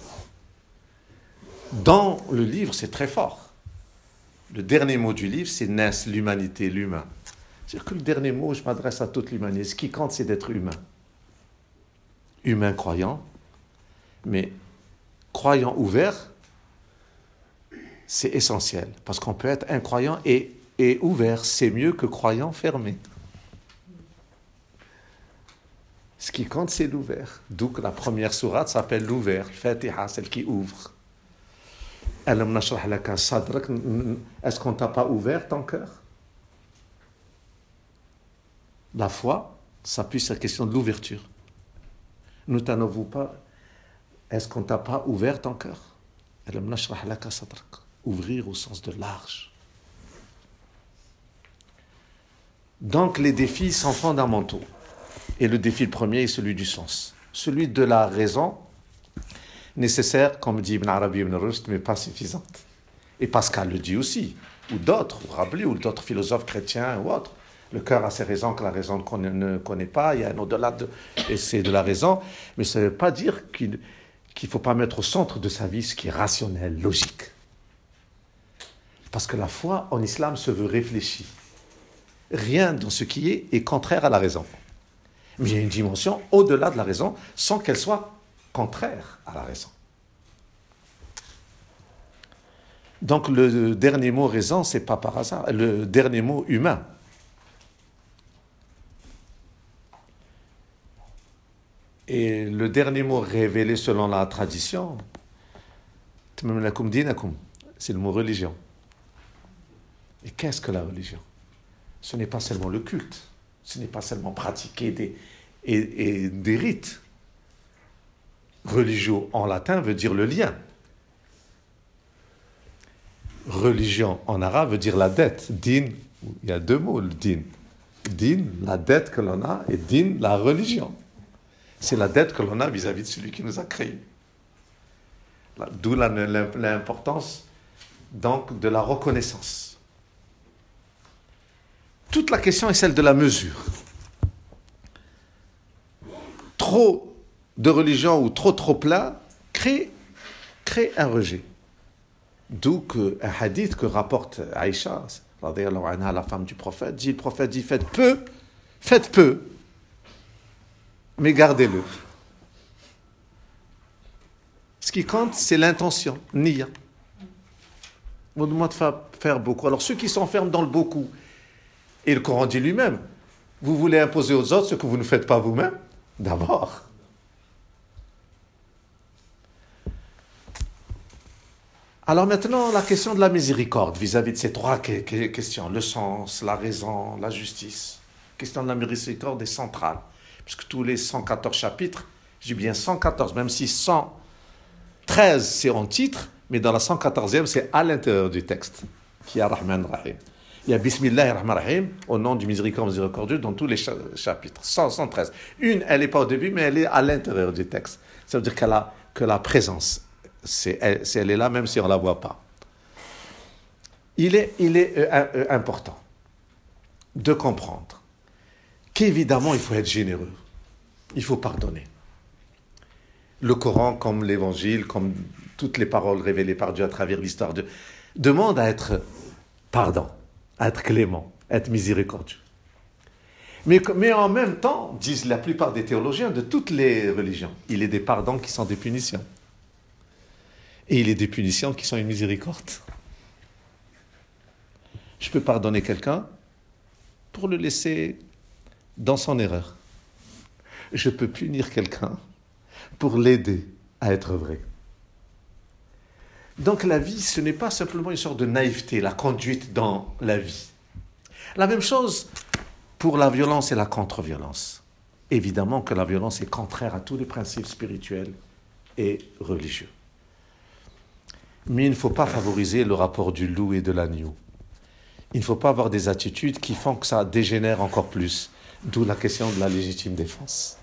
Dans le livre, c'est très fort. Le dernier mot du livre, c'est naisse, l'humanité, l'humain. C'est-à-dire que le dernier mot, je m'adresse à toute l'humanité. Ce qui compte, c'est d'être humain. Humain croyant, mais croyant ouvert, c'est essentiel. Parce qu'on peut être incroyant et, ouvert. C'est mieux que croyant fermé. Ce qui compte, c'est l'ouvert. D'où que la première sourate s'appelle l'ouvert, Fatiha, celle qui ouvre. Est-ce qu'on t'a pas ouvert ton cœur? La foi s'appuie sur la question de l'ouverture. Ne t'en pas Est-ce qu'on t'a pas ouvert ton cœur? Ouvrir au sens de large. Donc les défis sont fondamentaux. Et le défi premier est celui du sens. Celui de la raison, nécessaire, comme dit Ibn Arabi Ibn Rust, mais pas suffisante. Et Pascal le dit aussi, ou d'autres, ou Rabelais, ou d'autres philosophes chrétiens ou autres. Le cœur a ses raisons que la raison ne connaît pas, il y a un au-delà de, et c'est de la raison, mais ça ne veut pas dire qu'il ne faut pas mettre au centre de sa vie ce qui est rationnel, logique. Parce que la foi en islam se veut réfléchie. Rien dans ce qui est est contraire à la raison. Mais il y a une dimension au-delà de la raison sans qu'elle soit contraire à la raison. Donc le dernier mot raison, c'est pas par hasard. Le dernier mot humain. Et le dernier mot révélé selon la tradition, c'est le mot religion. Et qu'est-ce que la religion? Ce n'est pas seulement le culte, ce n'est pas seulement pratiquer et des rites Religio en latin veut dire le lien. Religion en arabe veut dire la dette. Din, il y a deux mots, le din. Din, la dette que l'on a, et din, la religion. C'est la dette que l'on a vis-à-vis de celui qui nous a créés. D'où l'importance donc de la reconnaissance. Toute la question est celle de la mesure. Trop de religion ou trop trop plat crée, crée un rejet. D'où un hadith que rapporte Aïcha, la femme du prophète, dit le prophète dit faites peu, faites peu, mais gardez-le. Ce qui compte, c'est l'intention, niya. On demande de faire beaucoup. Alors ceux qui s'enferment dans le beaucoup, et le Coran dit lui-même, vous voulez imposer aux autres ce que vous ne faites pas vous-même? D'abord. Alors maintenant, la question de la miséricorde vis-à-vis de ces trois questions, le sens, la raison, la justice. question de la miséricorde est centrale. Puisque tous les 114 chapitres, j'ai bien 114, même si 113 c'est en titre, mais dans la 114e, c'est à l'intérieur du texte, qui a Rahman Rahim. Il y a Bismillah Rahman Rahim, au nom du miséricorde miséricordieux, dans tous les chapitres. 113. Une, elle n'est pas au début, mais elle est à l'intérieur du texte. Ça veut dire qu'elle a que la présence. C'est, elle, est là, même si on ne la voit pas. Il est, il est euh, euh, important de comprendre qu'évidemment, il faut être généreux. Il faut pardonner. Le Coran, comme l'Évangile, comme toutes les paroles révélées par Dieu à travers l'histoire de demande à être pardon, à être clément, à être miséricordieux. Mais, mais en même temps, disent la plupart des théologiens de toutes les religions, il est des pardons qui sont des punitions. Et il est des punitions qui sont une miséricorde. Je peux pardonner quelqu'un pour le laisser dans son erreur. Je peux punir quelqu'un pour l'aider à être vrai. Donc la vie, ce n'est pas simplement une sorte de naïveté, la conduite dans la vie. La même chose pour la violence et la contre-violence. Évidemment que la violence est contraire à tous les principes spirituels et religieux. Mais il ne faut pas favoriser le rapport du loup et de l'agneau. Il ne faut pas avoir des attitudes qui font que ça dégénère encore plus, d'où la question de la légitime défense.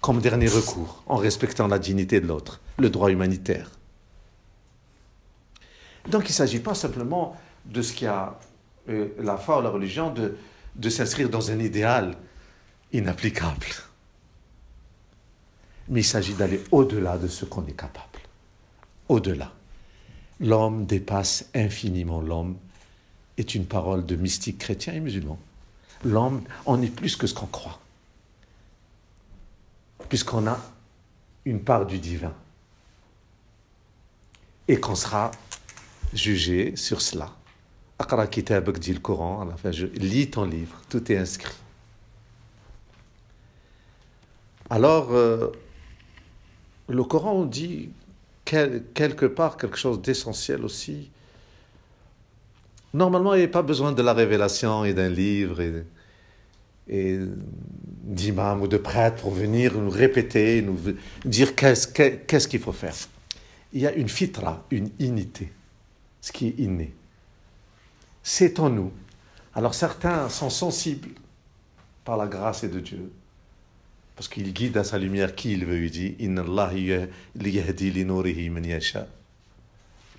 Comme dernier recours, en respectant la dignité de l'autre, le droit humanitaire. Donc il ne s'agit pas simplement de ce qui a euh, la foi ou la religion, de, de s'inscrire dans un idéal inapplicable. Mais il s'agit d'aller au-delà de ce qu'on est capable. Au-delà. L'homme dépasse infiniment l'homme est une parole de mystiques chrétiens et musulmans. L'homme, on est plus que ce qu'on croit. Puisqu'on a une part du divin. Et qu'on sera jugé sur cela. Akra Kitabak dit le Coran, à la fin, je lis ton livre, tout est inscrit. Alors, euh, le Coran dit quelque part quelque chose d'essentiel aussi. Normalement, il n'y a pas besoin de la révélation et d'un livre et, et d'imam ou de prêtre pour venir nous répéter, nous dire qu'est-ce qu'il faut faire. Il y a une fitra, une unité, ce qui est inné c'est en nous. Alors certains sont sensibles par la grâce de Dieu, parce qu'il guide à sa lumière qui il veut. Il dit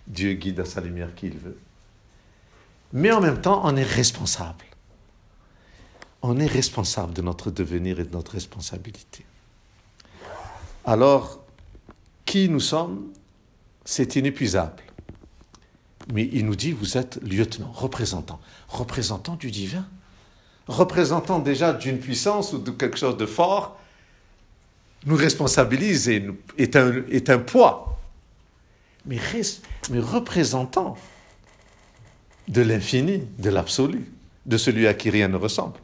Dieu guide à sa lumière qui il veut. Mais en même temps, on est responsable. On est responsable de notre devenir et de notre responsabilité. Alors, qui nous sommes, c'est inépuisable. Mais il nous dit, vous êtes lieutenant, représentant, représentant du divin, représentant déjà d'une puissance ou de quelque chose de fort, nous responsabilise et est un, est un poids. Mais, représentant de l'infini, de l'absolu, de celui à qui rien ne ressemble.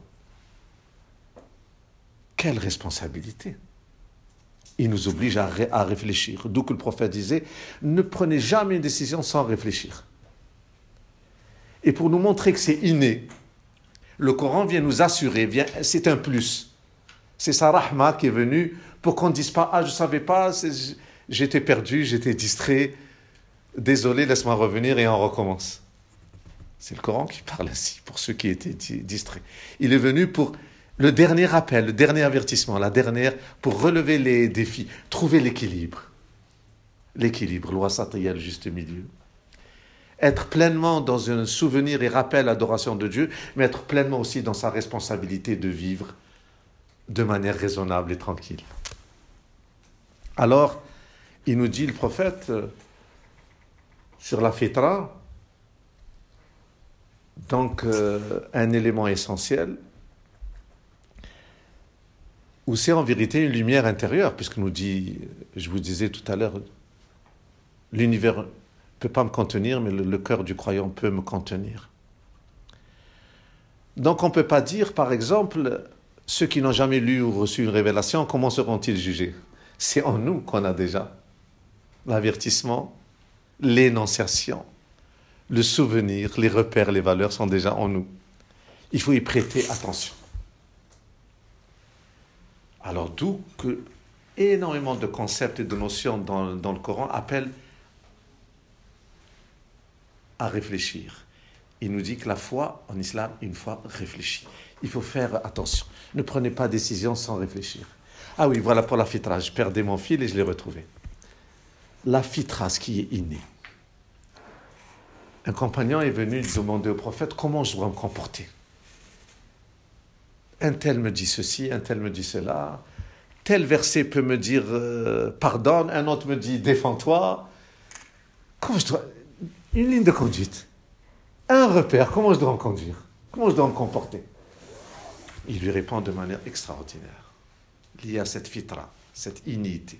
Quelle responsabilité il nous oblige à, à réfléchir. D'où que le prophète disait, ne prenez jamais une décision sans réfléchir. Et pour nous montrer que c'est inné, le Coran vient nous assurer, c'est un plus. C'est sa rahma qui est venue pour qu'on ne dise pas Ah, je ne savais pas, j'étais perdu, j'étais distrait, désolé, laisse-moi revenir et on recommence. C'est le Coran qui parle ainsi pour ceux qui étaient distraits. Il est venu pour le dernier appel, le dernier avertissement, la dernière, pour relever les défis, trouver l'équilibre. L'équilibre, loi le juste milieu être pleinement dans un souvenir et rappel l'adoration de Dieu, mais être pleinement aussi dans sa responsabilité de vivre de manière raisonnable et tranquille. Alors, il nous dit le prophète euh, sur la fitra, donc euh, un élément essentiel, où c'est en vérité une lumière intérieure, puisque nous dit, je vous disais tout à l'heure, l'univers peut pas me contenir, mais le, cœur du croyant peut me contenir. Donc on ne peut pas dire, par exemple, ceux qui n'ont jamais lu ou reçu une révélation, comment seront-ils jugés? C'est en nous qu'on a déjà l'avertissement, l'énonciation, le souvenir, les repères, les valeurs sont déjà en nous. Il faut y prêter attention. Alors d'où que énormément de concepts et de notions dans, le Coran appellent à réfléchir. Il nous dit que la foi en islam, une foi réfléchie. Il faut faire attention. Ne prenez pas décision sans réfléchir. Ah oui, voilà pour la fitra. Je perdais mon fil et je l'ai retrouvé. La fitra, qui est inné. Un compagnon est venu demander au prophète comment je dois me comporter? Un tel me dit ceci, un tel me dit cela. Tel verset peut me dire euh, pardonne, un autre me dit défends-toi. Comment je dois. Une ligne de conduite. Un repère, comment je dois me conduire? Comment je dois me comporter? Il lui répond de manière extraordinaire. Y a cette fitra, cette inité.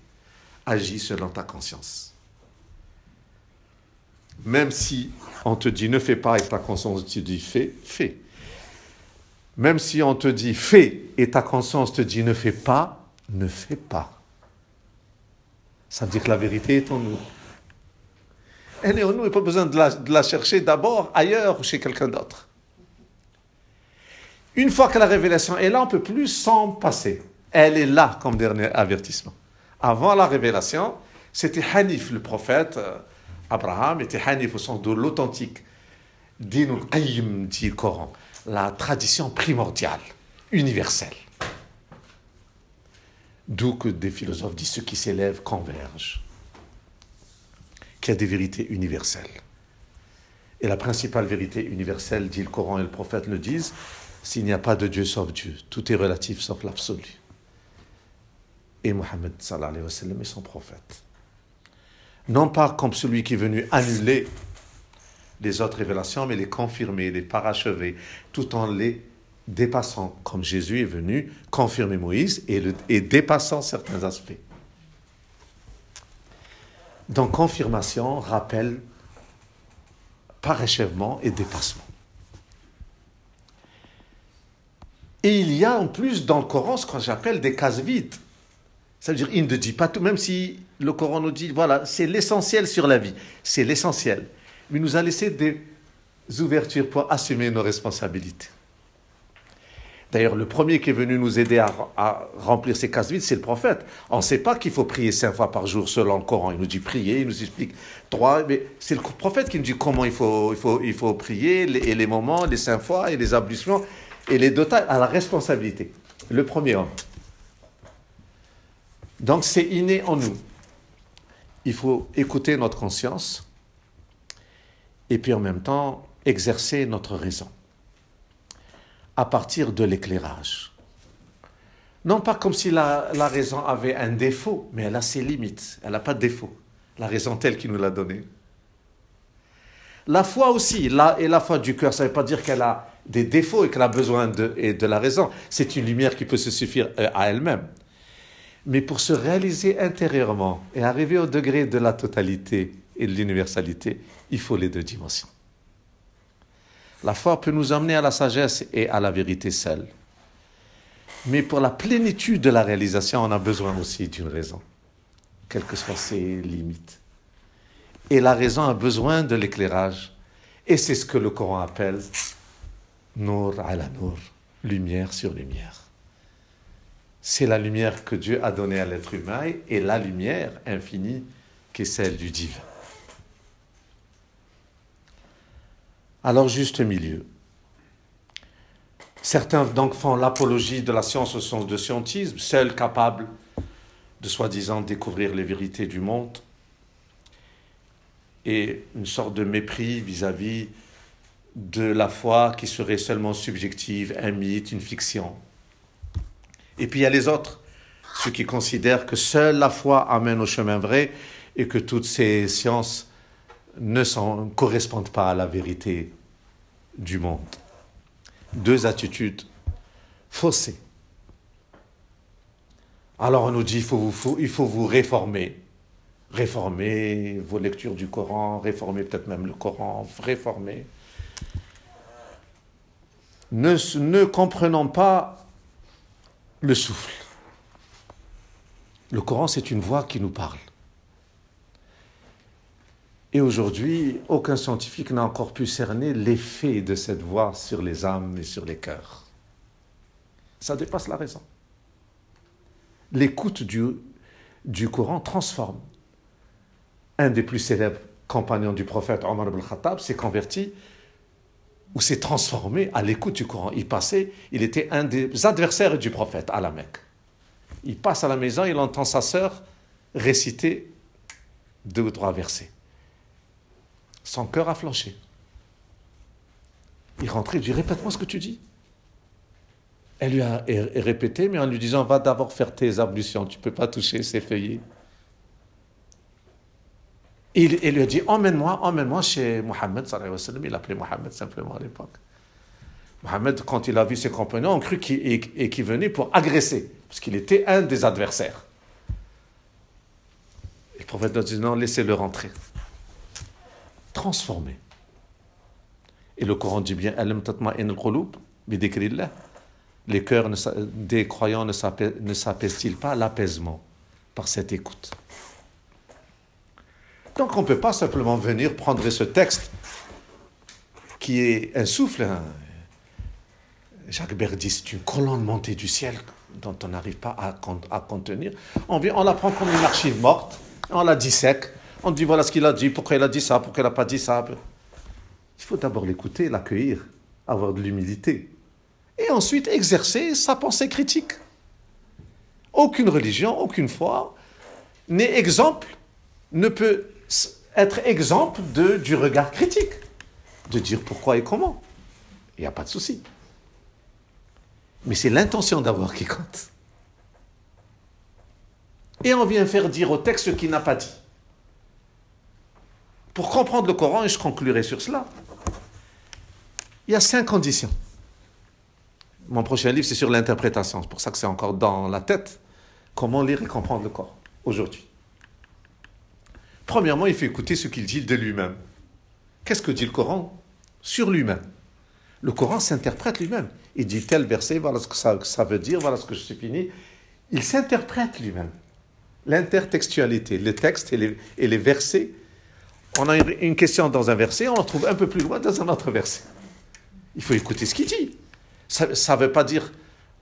Agis selon ta conscience. Même si on te dit ne fais pas et ta conscience te dit fais, fais. Même si on te dit fais et ta conscience te dit ne fais pas, ne fais pas. Ça veut dire que la vérité est en nous. Elle est en nous, il n'y a pas besoin de la, de la chercher d'abord ailleurs ou chez quelqu'un d'autre. Une fois que la révélation est là, on ne peut plus s'en passer. Elle est là comme dernier avertissement. Avant la révélation, c'était Hanif, le prophète. Euh, Abraham était Hanif au sens de l'authentique. Dinul Qayyim, dit le Coran. La tradition primordiale, universelle. D'où que des philosophes disent ceux qui s'élèvent convergent. Qu'il y a des vérités universelles. Et la principale vérité universelle, dit le Coran et le prophète le disent, s'il n'y a pas de Dieu sauf Dieu, tout est relatif sauf l'absolu. Et Mohammed sallallahu son prophète non pas comme celui qui est venu annuler les autres révélations, mais les confirmer, les parachever, tout en les dépassant, comme Jésus est venu confirmer Moïse et, dépassant certains aspects. Donc confirmation, rappel, parachèvement et dépassement. Et il y a en plus dans le Coran ce que j'appelle des cases vides. Ça veut dire, il ne dit pas tout, même si le Coran nous dit, voilà, c'est l'essentiel sur la vie, c'est l'essentiel. Mais il nous a laissé des ouvertures pour assumer nos responsabilités. D'ailleurs, le premier qui est venu nous aider à, remplir ces cases vides, c'est le prophète. On ne sait pas qu'il faut prier cinq fois par jour selon le Coran. Il nous dit prier, il nous explique trois, mais c'est le prophète qui nous dit comment il faut, il faut, il faut prier, et les moments, les cinq fois, et les ablutions, et les détails à la responsabilité. Le premier homme. Donc c'est inné en nous. Il faut écouter notre conscience et puis en même temps exercer notre raison à partir de l'éclairage. Non pas comme si la, raison avait un défaut, mais elle a ses limites. Elle n'a pas de défaut. La raison telle qu'il nous l'a donnée. La foi aussi, la, et la foi du cœur, ça ne veut pas dire qu'elle a des défauts et qu'elle a besoin de la raison. C'est une lumière qui peut se suffire euh, à elle-même. Mais pour se réaliser intérieurement et arriver au degré de la totalité et de l'universalité, il faut les deux dimensions. La foi peut nous emmener à la sagesse et à la vérité seule. Mais pour la plénitude de la réalisation, on a besoin aussi d'une raison, quelles que soient ses limites. Et la raison a besoin de l'éclairage. Et c'est ce que le Coran appelle Nour ala Nour, lumière sur lumière c'est la lumière que Dieu a donnée à l'être humain et la lumière infinie qui est celle du divin. Alors juste milieu. Certains donc font l'apologie de la science au sens de scientisme, seuls capables de soi-disant découvrir les vérités du monde, et une sorte de mépris vis-à-vis -vis de la foi qui serait seulement subjective, un mythe, une fiction. Et puis il y a les autres, ceux qui considèrent que seule la foi amène au chemin vrai et que toutes ces sciences ne correspondent pas à la vérité du monde. Deux attitudes faussées. Alors on nous dit il faut vous, il faut vous réformer. Réformer vos lectures du Coran, réformer peut-être même le Coran, réformer. Ne, ne comprenons pas le souffle. Le Coran, c'est une voix qui nous parle. Et aujourd'hui, aucun scientifique n'a encore pu cerner l'effet de cette voix sur les âmes et sur les cœurs. Ça dépasse la raison. L'écoute du, du Coran transforme. Un des plus célèbres compagnons du prophète Omar ibn Khattab s'est converti ou s'est transformé à l'écoute du Coran. Il passait, il était un des adversaires du prophète à la Mecque. Il passe à la maison, il entend sa sœur réciter deux ou trois versets. Son cœur a flanché. Il rentrait, il dit Répète-moi ce que tu dis. Elle lui a répété, mais en lui disant Va d'abord faire tes ablutions, tu ne peux pas toucher ces feuillets. Il, lui a dit Emmène-moi, emmène-moi chez Mohammed. Il appelait Mohammed simplement à l'époque. Mohammed, quand il a vu ses compagnons, a cru qu'il venait pour agresser, parce qu'il était un des adversaires. Et le prophète a dit Non, laissez-le rentrer. Transformé. Et le Coran dit bien Les cœurs des croyants ne s'apaisent-ils pas? L'apaisement par cette écoute donc on ne peut pas simplement venir prendre ce texte qui est un souffle. Hein. Jacques Berdy, c'est une colonne montée du ciel dont on n'arrive pas à, contenir. On, on la prend comme une archive morte, on la dissèque, on dit voilà ce qu'il a dit, pourquoi il a dit ça, pourquoi il n'a pas dit ça? Il faut d'abord l'écouter, l'accueillir, avoir de l'humilité. Et ensuite exercer sa pensée critique. Aucune religion, aucune foi n'est exemple, ne peut être exemple du regard critique, de dire pourquoi et comment. Il n'y a pas de souci. Mais c'est l'intention d'avoir qui compte. Et on vient faire dire au texte ce qu'il n'a pas dit. Pour comprendre le Coran, et je conclurai sur cela, il y a cinq conditions. Mon prochain livre, c'est sur l'interprétation. C'est pour ça que c'est encore dans la tête. Comment lire et comprendre le Coran aujourd'hui. Premièrement, il faut écouter ce qu'il dit de lui-même. Qu'est-ce que dit le Coran sur lui-même? Le Coran s'interprète lui-même. Il dit tel verset, voilà ce que ça, veut dire, voilà ce que je suis fini. Il s'interprète lui-même. L'intertextualité, les textes et les, et les, versets. On a une question dans un verset, on en trouve un peu plus loin dans un autre verset. Il faut écouter ce qu'il dit. Ça ne veut pas dire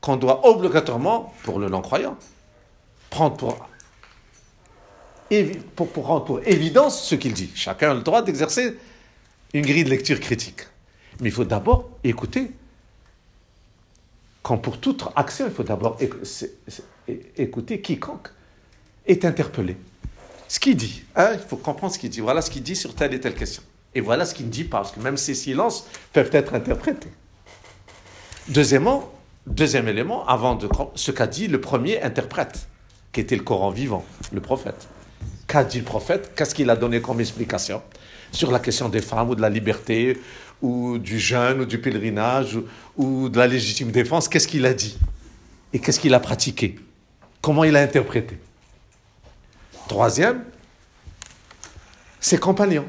qu'on doit obligatoirement, pour le non-croyant, prendre pour pour, rendre pour évidence ce qu'il dit. Chacun a le droit d'exercer une grille de lecture critique. Mais il faut d'abord écouter. Quand pour toute action, il faut d'abord écouter quiconque est interpellé. Ce qu'il dit, hein, il faut comprendre ce qu'il dit. Voilà ce qu'il dit sur telle et telle question. Et voilà ce qu'il ne dit pas, parce que même ces silences peuvent être interprétés. Deuxièmement, deuxième élément, avant de ce qu'a dit le premier interprète, qui était le Coran vivant, le prophète. Qu'a dit le prophète? Qu'est-ce qu'il a donné comme explication sur la question des femmes ou de la liberté ou du jeûne ou du pèlerinage ou, de la légitime défense? Qu'est-ce qu'il a dit? Et qu'est-ce qu'il a pratiqué? Comment il a interprété? Troisième, ses compagnons.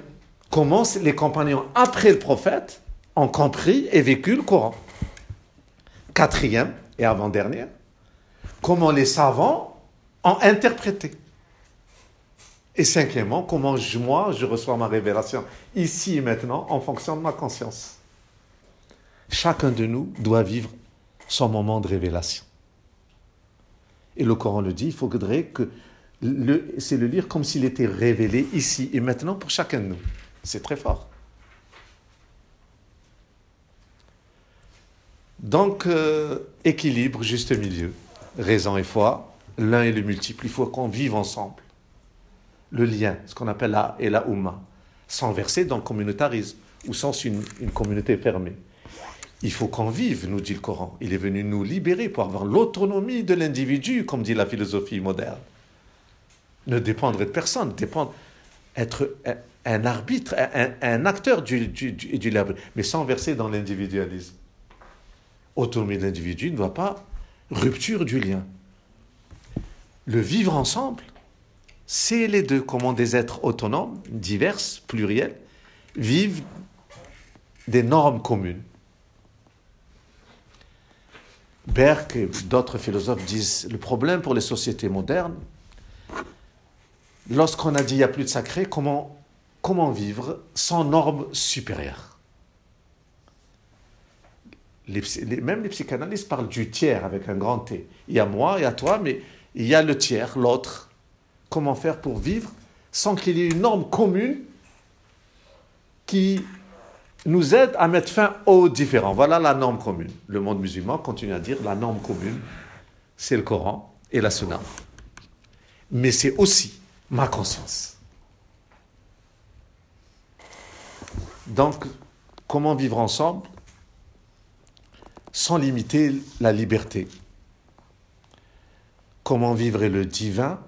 Comment les compagnons, après le prophète, ont compris et vécu le Coran? Quatrième et avant-dernière, comment les savants ont interprété? Et cinquièmement, comment moi, je reçois ma révélation ici et maintenant en fonction de ma conscience. Chacun de nous doit vivre son moment de révélation. Et le Coran le dit, il faudrait que c'est le lire comme s'il était révélé ici et maintenant pour chacun de nous. C'est très fort. Donc, euh, équilibre, juste milieu, raison et foi, l'un et le multiple, il faut qu'on vive ensemble le lien, ce qu'on appelle la et la Ummah, sans verser dans le communautarisme ou sans une, communauté fermée. Il faut qu'on vive, nous dit le Coran. Il est venu nous libérer pour avoir l'autonomie de l'individu, comme dit la philosophie moderne. Ne dépendre de personne, dépendre, être un, arbitre, un, acteur du, du, du, mais sans verser dans l'individualisme. Autonomie de l'individu ne doit pas rupture du lien. Le vivre ensemble, c'est les deux, comment des êtres autonomes, divers, pluriels, vivent des normes communes. Berck et d'autres philosophes disent le problème pour les sociétés modernes, lorsqu'on a dit il n'y a plus de sacré, comment comment vivre sans normes supérieures? même les psychanalystes parlent du tiers avec un grand T. Il y a moi, il y a toi, mais il y a le tiers, l'autre. Comment faire pour vivre sans qu'il y ait une norme commune qui nous aide à mettre fin aux différents. Voilà la norme commune. Le monde musulman continue à dire la norme commune, c'est le Coran et la Sunna. Mais c'est aussi ma conscience. Donc, comment vivre ensemble sans limiter la liberté? Comment vivre le divin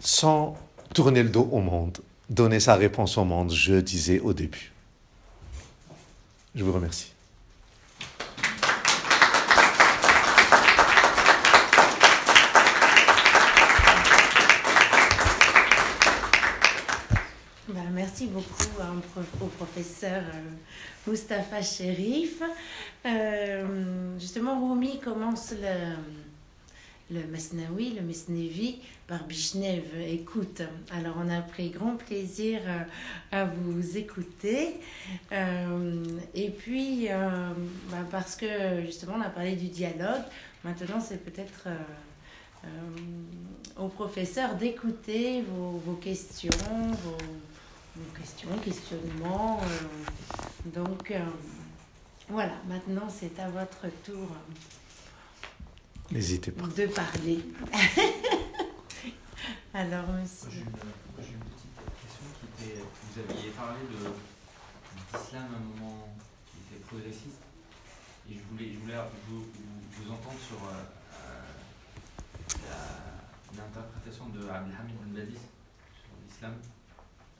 sans tourner le dos au monde Donner sa réponse au monde, je disais au début. Je vous remercie. Ben, merci beaucoup au professeur euh, Mustapha Sherif. Euh, justement, Rumi commence le, le Masnaoui, le Mesnevi, par Bishnev. Écoute, alors on a pris grand plaisir euh, à vous écouter. Euh, et puis, euh, bah, parce que justement, on a parlé du dialogue, maintenant c'est peut-être au professeur d'écouter vos, questions, vos, vos, questions, questionnements. donc, voilà, maintenant c'est à votre tour. N'hésitez pas. De parler. Alors, monsieur. J'ai une, une, petite question qui était. Vous aviez parlé d'islam à un moment qui était progressiste. Et je voulais, je voulais vous, vous, entendre sur euh, l'interprétation de Abdelhamid bin Badis sur l'islam.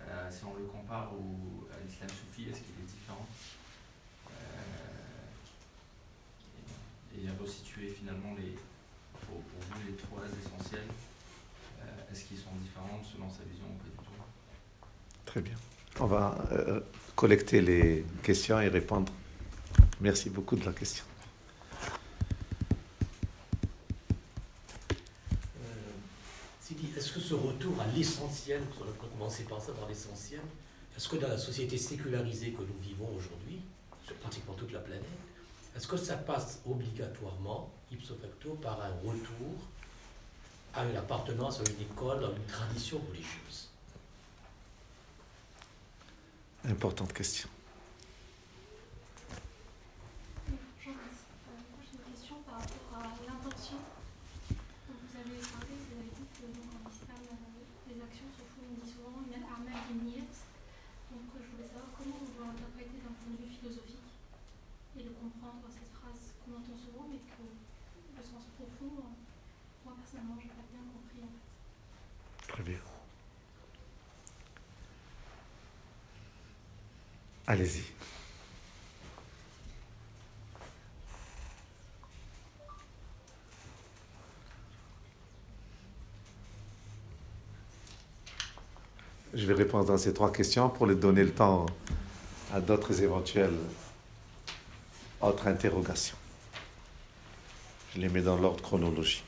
Euh, si on le compare au, à l'islam soufi, est-ce qu'il est différent? Et resituer finalement les, pour, vous les trois essentiels. Euh, est-ce qu'ils sont différents selon sa vision ou pas du tout? Très bien. On va euh, collecter les questions et répondre. Merci beaucoup de la question. Euh, est-ce que ce retour à l'essentiel, on a commencé par ça, par l'essentiel, est-ce que dans la société sécularisée que nous vivons aujourd'hui, sur pratiquement toute la planète, est-ce que ça passe obligatoirement, ipso facto, par un retour à une appartenance à une école, à une tradition religieuse? Importante question. Allez-y. Je vais répondre à ces trois questions pour les donner le temps à d'autres éventuelles autres interrogations. Je les mets dans l'ordre chronologique.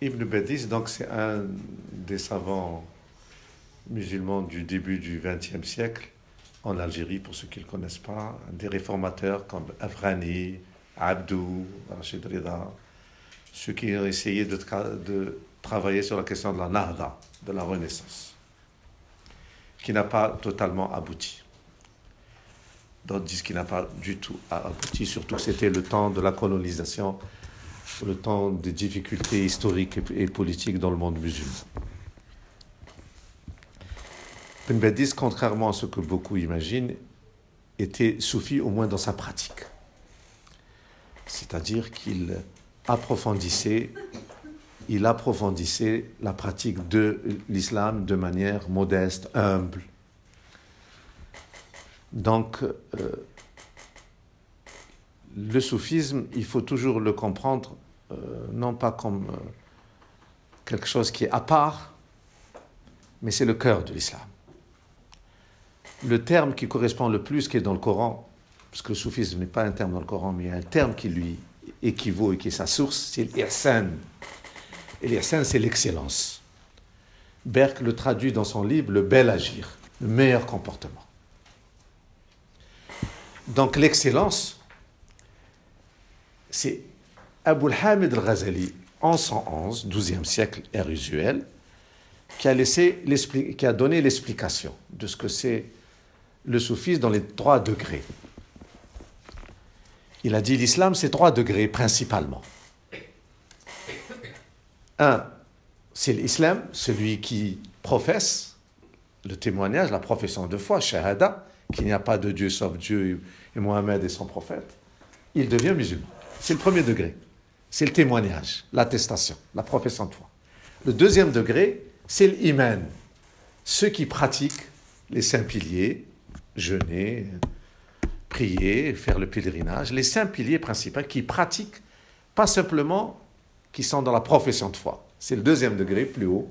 Ibn Badis, donc c'est un des savants musulmans du début du XXe siècle en Algérie, pour ceux qui ne le connaissent pas, des réformateurs comme Afrani, Abdou, Rachid Rida, ceux qui ont essayé de, travailler sur la question de la Nahda, de la Renaissance, qui n'a pas totalement abouti. D'autres disent qu'il n'a pas du tout abouti, surtout que c'était le temps de la colonisation, le temps des difficultés historiques et politiques dans le monde musulman. Ben contrairement à ce que beaucoup imaginent, était soufi au moins dans sa pratique. C'est-à-dire qu'il approfondissait, il approfondissait la pratique de l'islam de manière modeste, humble. Donc, euh, le soufisme, il faut toujours le comprendre, euh, non pas comme euh, quelque chose qui est à part, mais c'est le cœur de l'islam le terme qui correspond le plus, qui est dans le Coran, parce que le soufisme n'est pas un terme dans le Coran, mais a un terme qui lui équivaut et qui est sa source, c'est l'ihsan. Et l'ihsan, c'est l'excellence. Berck le traduit dans son livre Le bel agir, le meilleur comportement. Donc l'excellence, c'est Abu Hamid al-Ghazali, en 111, 12e siècle, ère usuelle, qui qui a donné l'explication de ce que c'est le soufisme dans les trois degrés. Il a dit l'islam, c'est trois degrés principalement. Un, c'est l'islam, celui qui professe le témoignage, la profession de foi, shahada, qu'il n'y a pas de Dieu sauf Dieu et Mohamed et son prophète. Il devient musulman. C'est le premier degré. C'est le témoignage, l'attestation, la profession de foi. Le deuxième degré, c'est l'iman. Ceux qui pratiquent les saints piliers, jeûner, prier, faire le pèlerinage, les cinq piliers principaux qui pratiquent, pas simplement qui sont dans la profession de foi. C'est le deuxième degré plus haut,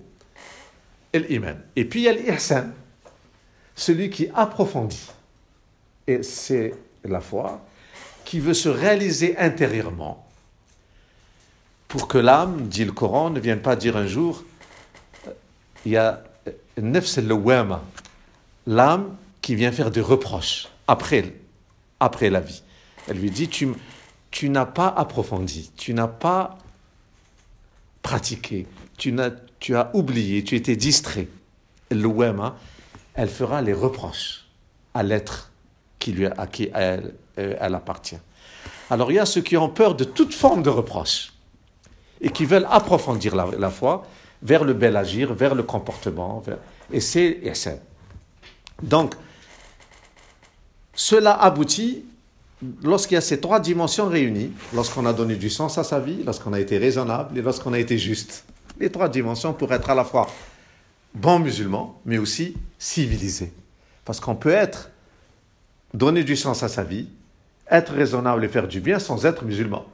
et l'iman. Et puis il y a l'ihsan, celui qui approfondit. Et c'est la foi qui veut se réaliser intérieurement pour que l'âme, dit le Coran, ne vienne pas dire un jour, il y a nefs l'âme qui vient faire des reproches après, après la vie. Elle lui dit, tu, tu n'as pas approfondi, tu n'as pas pratiqué, tu, n'as, tu as oublié, tu étais distrait. L'ouema, elle fera les reproches à l'être qui lui, à qui elle, euh, elle appartient. Alors il y a ceux qui ont peur de toute forme de reproche et qui veulent approfondir la, la foi vers le bel agir, vers le comportement. et c'est Donc, cela aboutit lorsqu'il y a ces trois dimensions réunies, lorsqu'on a donné du sens à sa vie, lorsqu'on a été raisonnable et lorsqu'on a été juste. Les trois dimensions pour être à la fois bon musulman, mais aussi civilisé. Parce qu'on peut être, donner du sens à sa vie, être raisonnable et faire du bien sans être musulman.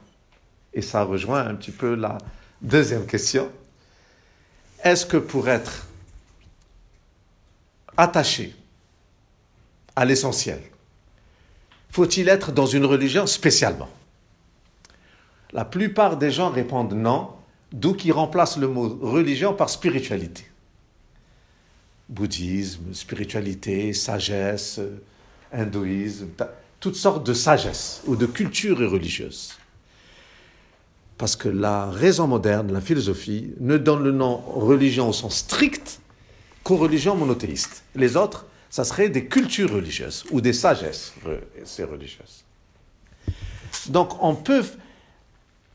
Et ça rejoint un petit peu la deuxième question. Est-ce que pour être attaché à l'essentiel, faut-il être dans une religion spécialement? La plupart des gens répondent non, d'où qu'ils remplacent le mot religion par spiritualité. Bouddhisme, spiritualité, sagesse, hindouisme, toutes sortes de sagesse ou de cultures religieuses. Parce que la raison moderne, la philosophie, ne donne le nom religion au sens strict qu'aux religions monothéistes. Les autres ça serait des cultures religieuses ou des sagesses religieuses. Donc on peut,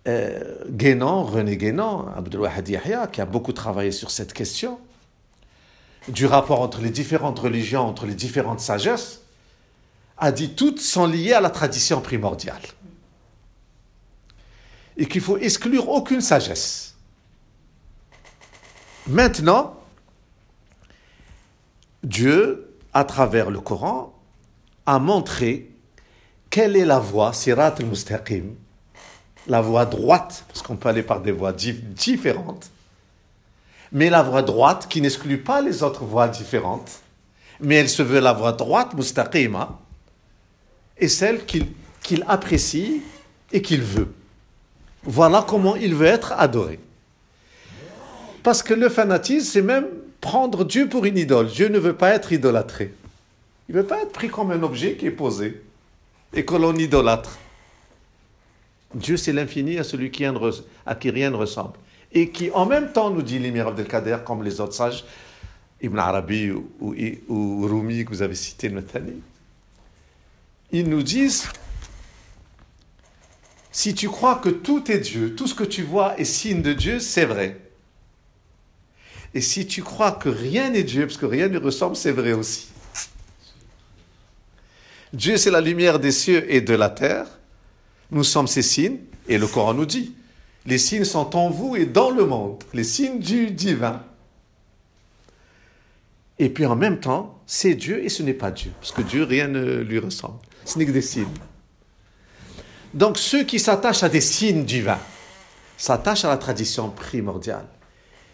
euh, Guénon, René Guénon, Abdelwahad Yahya, qui a beaucoup travaillé sur cette question, du rapport entre les différentes religions, entre les différentes sagesses, a dit toutes sont liées à la tradition primordiale. Et qu'il faut exclure aucune sagesse. Maintenant, Dieu à travers le Coran, a montré quelle est la voie, sirat al-mustaqim, la voie droite, parce qu'on peut aller par des voies différentes, mais la voie droite qui n'exclut pas les autres voies différentes, mais elle se veut la voie droite, mustaqima, et celle qu'il apprécie et qu'il veut. Voilà comment il veut être adoré. Parce que le fanatisme, c'est même prendre Dieu pour une idole. Dieu ne veut pas être idolâtré. Il ne veut pas être pris comme un objet qui est posé et que l'on idolâtre. Dieu, c'est l'infini à celui qui à qui rien ne ressemble. Et qui, en même temps, nous dit l'Émir Abdelkader, comme les autres sages, Ibn Arabi ou, ou, Rumi que vous avez cité, Nathani, ils nous disent si tu crois que tout est Dieu, tout ce que tu vois est signe de Dieu, c'est vrai. Et si tu crois que rien n'est Dieu, parce que rien ne ressemble, c'est vrai aussi. Dieu, c'est la lumière des cieux et de la terre. Nous sommes ses signes, et le Coran nous dit, les signes sont en vous et dans le monde, les signes du divin. Et puis en même temps, c'est Dieu et ce n'est pas Dieu, parce que Dieu, rien ne lui ressemble. Ce n'est que des signes. Donc ceux qui s'attachent à des signes divins s'attachent à la tradition primordiale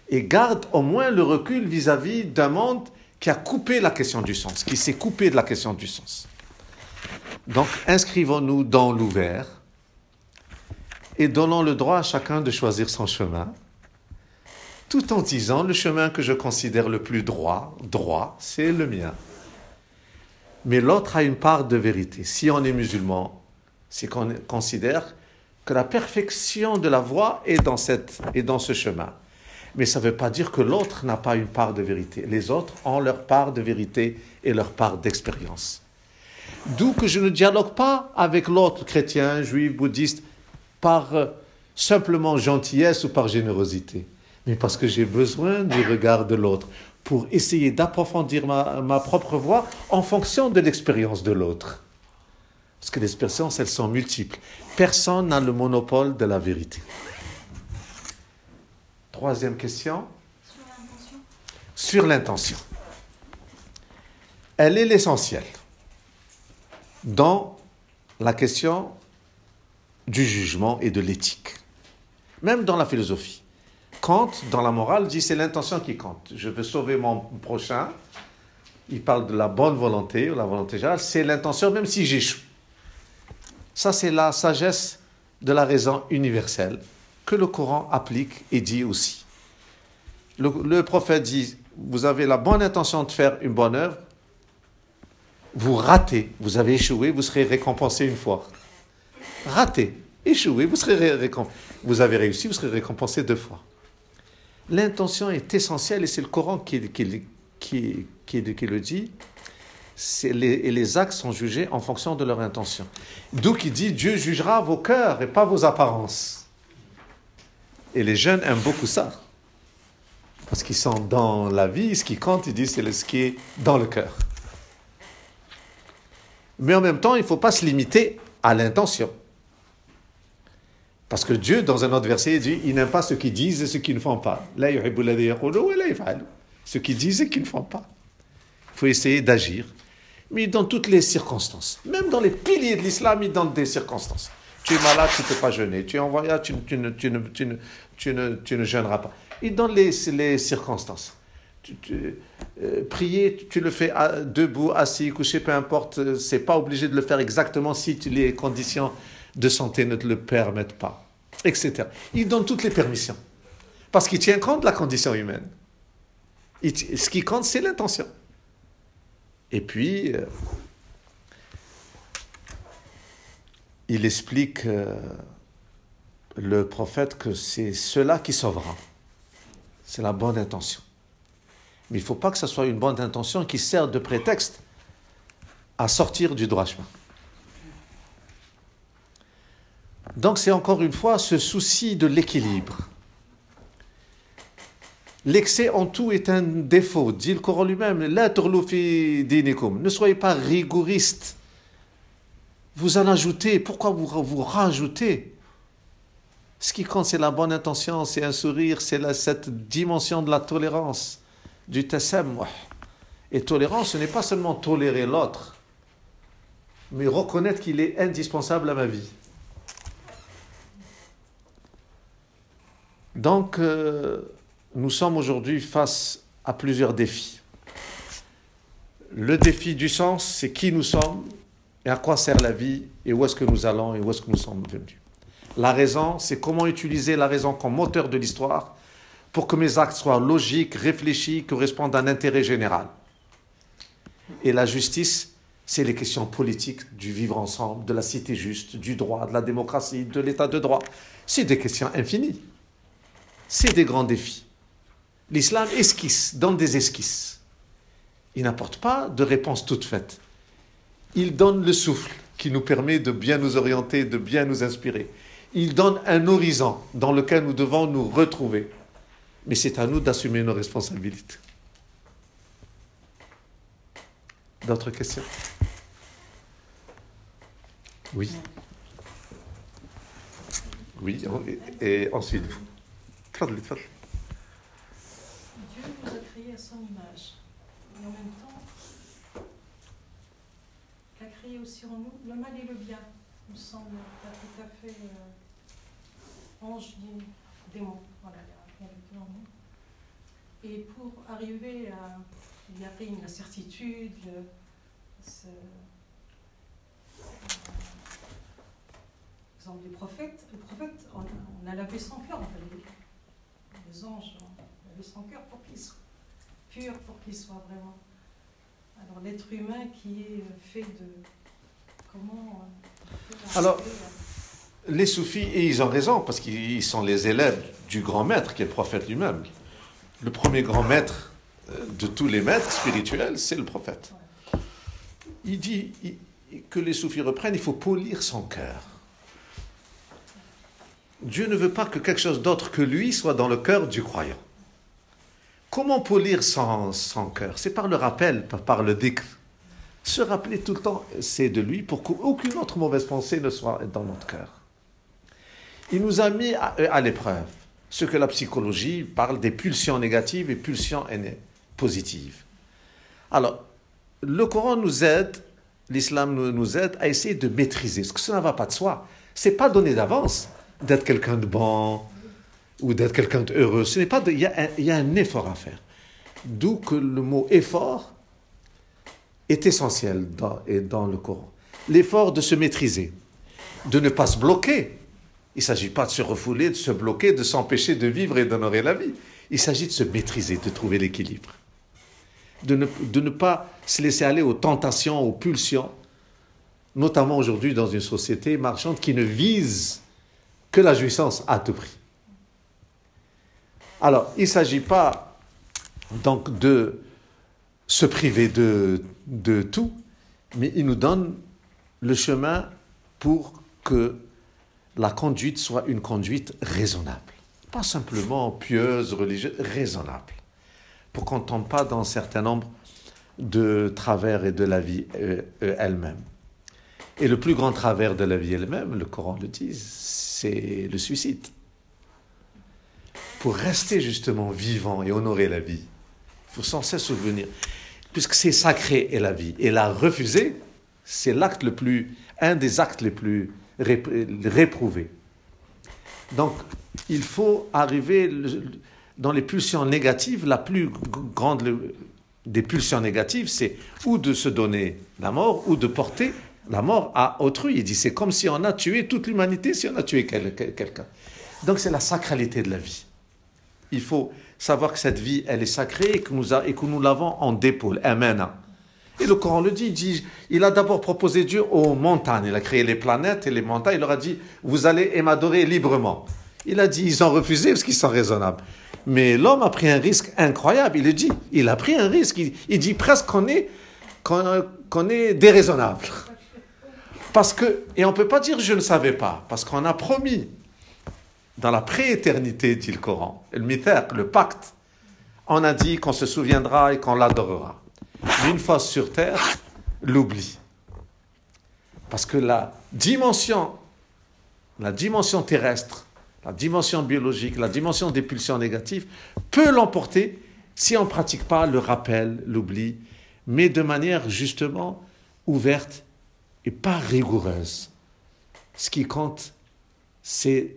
et garde au moins le recul vis-à-vis d'un monde qui a coupé la question du sens, qui s'est coupé de la question du sens. Donc, inscrivons-nous dans l'ouvert et donnons le droit à chacun de choisir son chemin, tout en disant le chemin que je considère le plus droit, droit, c'est le mien. Mais l'autre a une part de vérité. Si on est musulman, c'est qu'on considère que la perfection de la voie est dans, cette, est dans ce chemin. Mais ça ne veut pas dire que l'autre n'a pas une part de vérité. Les autres ont leur part de vérité et leur part d'expérience. D'où que je ne dialogue pas avec l'autre chrétien, juif, bouddhiste, par euh, simplement gentillesse ou par générosité, mais parce que j'ai besoin du regard de l'autre pour essayer d'approfondir ma, ma propre voix en fonction de l'expérience de l'autre. Parce que les expériences, elles sont multiples. Personne n'a le monopole de la vérité. Troisième question. Sur l'intention. Elle est l'essentiel dans la question du jugement et de l'éthique. Même dans la philosophie. Kant, dans la morale, dit c'est l'intention qui compte. Je veux sauver mon prochain. Il parle de la bonne volonté, ou la volonté générale. C'est l'intention, même si j'échoue. Ça, c'est la sagesse de la raison universelle que le Coran applique et dit aussi. Le, prophète dit, vous avez la bonne intention de faire une bonne œuvre, vous ratez, vous avez échoué, vous serez récompensé une fois. Raté, échoué, vous serez récompensé. Vous avez réussi, vous serez récompensé deux fois. L'intention est essentielle et c'est le Coran qui, qui, qui, qui le dit. Et les actes sont jugés en fonction de leur intention. D'où qui dit Dieu jugera vos cœurs et pas vos apparences. Et les jeunes aiment beaucoup ça. Parce qu'ils sont dans la vie, ce qui compte, ils disent, c'est ce qui est dans le cœur. Mais en même temps, il ne faut pas se limiter à l'intention. Parce que Dieu, dans un autre verset, dit il n'aime pas ceux qui disent et ceux qui ne font pas. Ceux qui disent et qui ne font pas. Il faut essayer d'agir, mais dans toutes les circonstances. Même dans les piliers de l'islam, il donne des circonstances. Tu es malade, tu ne peux pas jeûner. Tu es en voyage, tu, tu, tu, tu, ne, tu, ne, jeûneras pas. Il donne les, les circonstances. Tu, euh, prier, tu le fais debout, assis, couché, peu importe. C'est pas obligé de le faire exactement si les conditions de santé ne te le permettent pas, etc. Il donne toutes les permissions. Parce qu'il tient compte de la condition humaine. Ce qui compte, c'est l'intention. Et puis, euh, il explique, euh, le prophète, que c'est cela qui sauvera. C'est la bonne intention. Mais il ne faut pas que ce soit une bonne intention qui sert de prétexte à sortir du droit chemin. Donc c'est encore une fois ce souci de l'équilibre. L'excès en tout est un défaut, dit le Coran lui-même. Ne soyez pas rigoriste. Vous en ajoutez. Pourquoi vous, vous rajoutez Ce qui compte, c'est la bonne intention, c'est un sourire, c'est cette dimension de la tolérance, du tasammuh. Et tolérance, ce n'est pas seulement tolérer l'autre, mais reconnaître qu'il est indispensable à ma vie. Donc, euh, nous sommes aujourd'hui face à plusieurs défis. Le défi du sens, c'est qui nous sommes et à quoi sert la vie et où est-ce que nous allons et où est-ce que nous sommes venus. La raison, c'est comment utiliser la raison comme moteur de l'histoire pour que mes actes soient logiques, réfléchis, correspondent à un intérêt général. Et la justice, c'est les questions politiques du vivre ensemble, de la cité juste, du droit, de la démocratie, de l'état de droit. C'est des questions infinies. C'est des grands défis. L'islam esquisse, donne des esquisses. Il n'apporte pas de réponse toute faite. Il donne le souffle qui nous permet de bien nous orienter, de bien nous inspirer il donne un horizon dans lequel nous devons nous retrouver. Mais c'est à nous d'assumer nos responsabilités. D'autres questions? Oui. Oui, et, et ensuite vous. Dieu nous a créés à son image. Et en même temps, il a créé aussi en nous le mal et le bien. Il me semble tout à fait. Euh ange, démon. Voilà, il y a deux en nous. Et pour arriver à garder la certitude, le, ce, exemple du prophète, le prophète, on, on a lavé son cœur, en fait les anges, laver son cœur pour qu'il soit pur, pour qu'il soit vraiment. Alors l'être humain qui est fait de. Comment. euh, Alors- Les soufis, et ils ont raison, parce qu'ils sont les élèves du grand maître, qui est le prophète lui-même. Le premier grand maître euh, de tous les maîtres spirituels, c'est le prophète. Il dit que les soufis reprennent, il faut polir son cœur. Dieu ne veut pas que quelque chose d'autre que lui soit dans le cœur du croyant. Comment polir son, son cœur? C'est par le rappel, par, le dhikr. Se rappeler tout le temps, c'est de lui, pour qu'aucune autre mauvaise pensée ne soit dans notre cœur. Il nous a mis à, à l'épreuve ce que la psychologie parle des pulsions négatives et pulsions positives. Alors, le Coran nous aide, l'islam nous, aide à essayer de maîtriser, parce que ça ne va pas de soi. C'est pas donné d'avance d'être quelqu'un de bon ou d'être quelqu'un d'heureux. Ce pas il y, a un- effort à faire. D'où que le mot effort est essentiel et dans le Coran. L'effort de se maîtriser, de ne pas se bloquer. Il ne s'agit pas de se refouler, de se bloquer, de s'empêcher de vivre et d'honorer la vie. Il s'agit de se maîtriser, de trouver l'équilibre. De ne, pas se laisser aller aux tentations, aux pulsions, notamment aujourd'hui dans une société marchande qui ne vise que la jouissance à tout prix. Alors, il ne s'agit pas donc de se priver de tout, mais il nous donne le chemin pour que la conduite soit une conduite raisonnable. Pas simplement pieuse, religieuse, raisonnable. Pour qu'on ne tombe pas dans un certain nombre de travers et de la vie euh, euh, elle-même. Et le plus grand travers de la vie elle-même, le Coran le dit, c'est le suicide. Pour rester justement vivant et honorer la vie, il faut sans cesse souvenir, puisque c'est sacré et la vie, et la refuser, c'est l'acte le plus, un des actes les plus rép- réprouvés. Donc, il faut arriver dans les pulsions négatives, la plus grande des pulsions négatives, c'est ou de se donner la mort, ou de porter la mort à autrui. Il dit, c'est comme si on a tué toute l'humanité si on a tué quel- quel- quelqu'un. Donc, c'est la sacralité de la vie. Il faut savoir que cette vie, elle est sacrée et que nous, et que nous l'avons en dépôt, amena. Et le Coran le dit, il a d'abord proposé Dieu aux montagnes. Il a créé les planètes et les montagnes. Il leur a dit, vous allez m'adorer librement. Il a dit, ils ont refusé parce qu'ils sont raisonnables. Mais l'homme a pris un risque incroyable. Il le dit, il a pris un risque. Il, dit presque qu'on est, qu'on, qu'on est déraisonnable. Parce que, et on ne peut pas dire je ne savais pas, parce qu'on a promis dans la prééternité, dit le Coran, le mithaq, le pacte, on a dit qu'on se souviendra et qu'on l'adorera. Mais une fois sur terre, l'oubli. Parce que la dimension, la dimension terrestre, la dimension biologique, la dimension des pulsions négatives peut l'emporter si on ne pratique pas le rappel, l'oubli, mais de manière justement ouverte et pas rigoureuse. Ce qui compte, c'est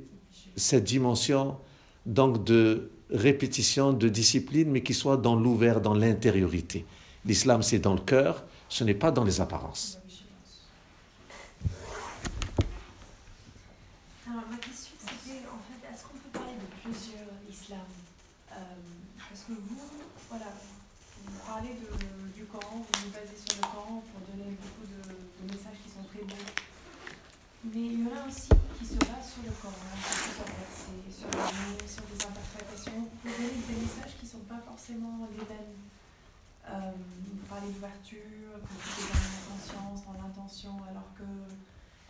cette dimension donc de répétition, de discipline, mais qui soit dans l'ouvert, dans l'intériorité. L'islam, c'est dans le cœur, ce n'est pas dans les apparences. Alors, ma question, c'était en fait, est-ce qu'on peut parler de plusieurs islams? Euh, Parce que vous, voilà, vous parlez de- du Coran, vous vous basez sur le Coran pour donner beaucoup de, de messages qui sont très beaux. Mais il y en a aussi qui se basent sur le Coran, sur plusieurs versets, sur sur des interprétations, pour donner des messages qui ne sont pas forcément les mêmes. Euh, vous parlez d'ouverture, dans conscience, dans l'intention, alors que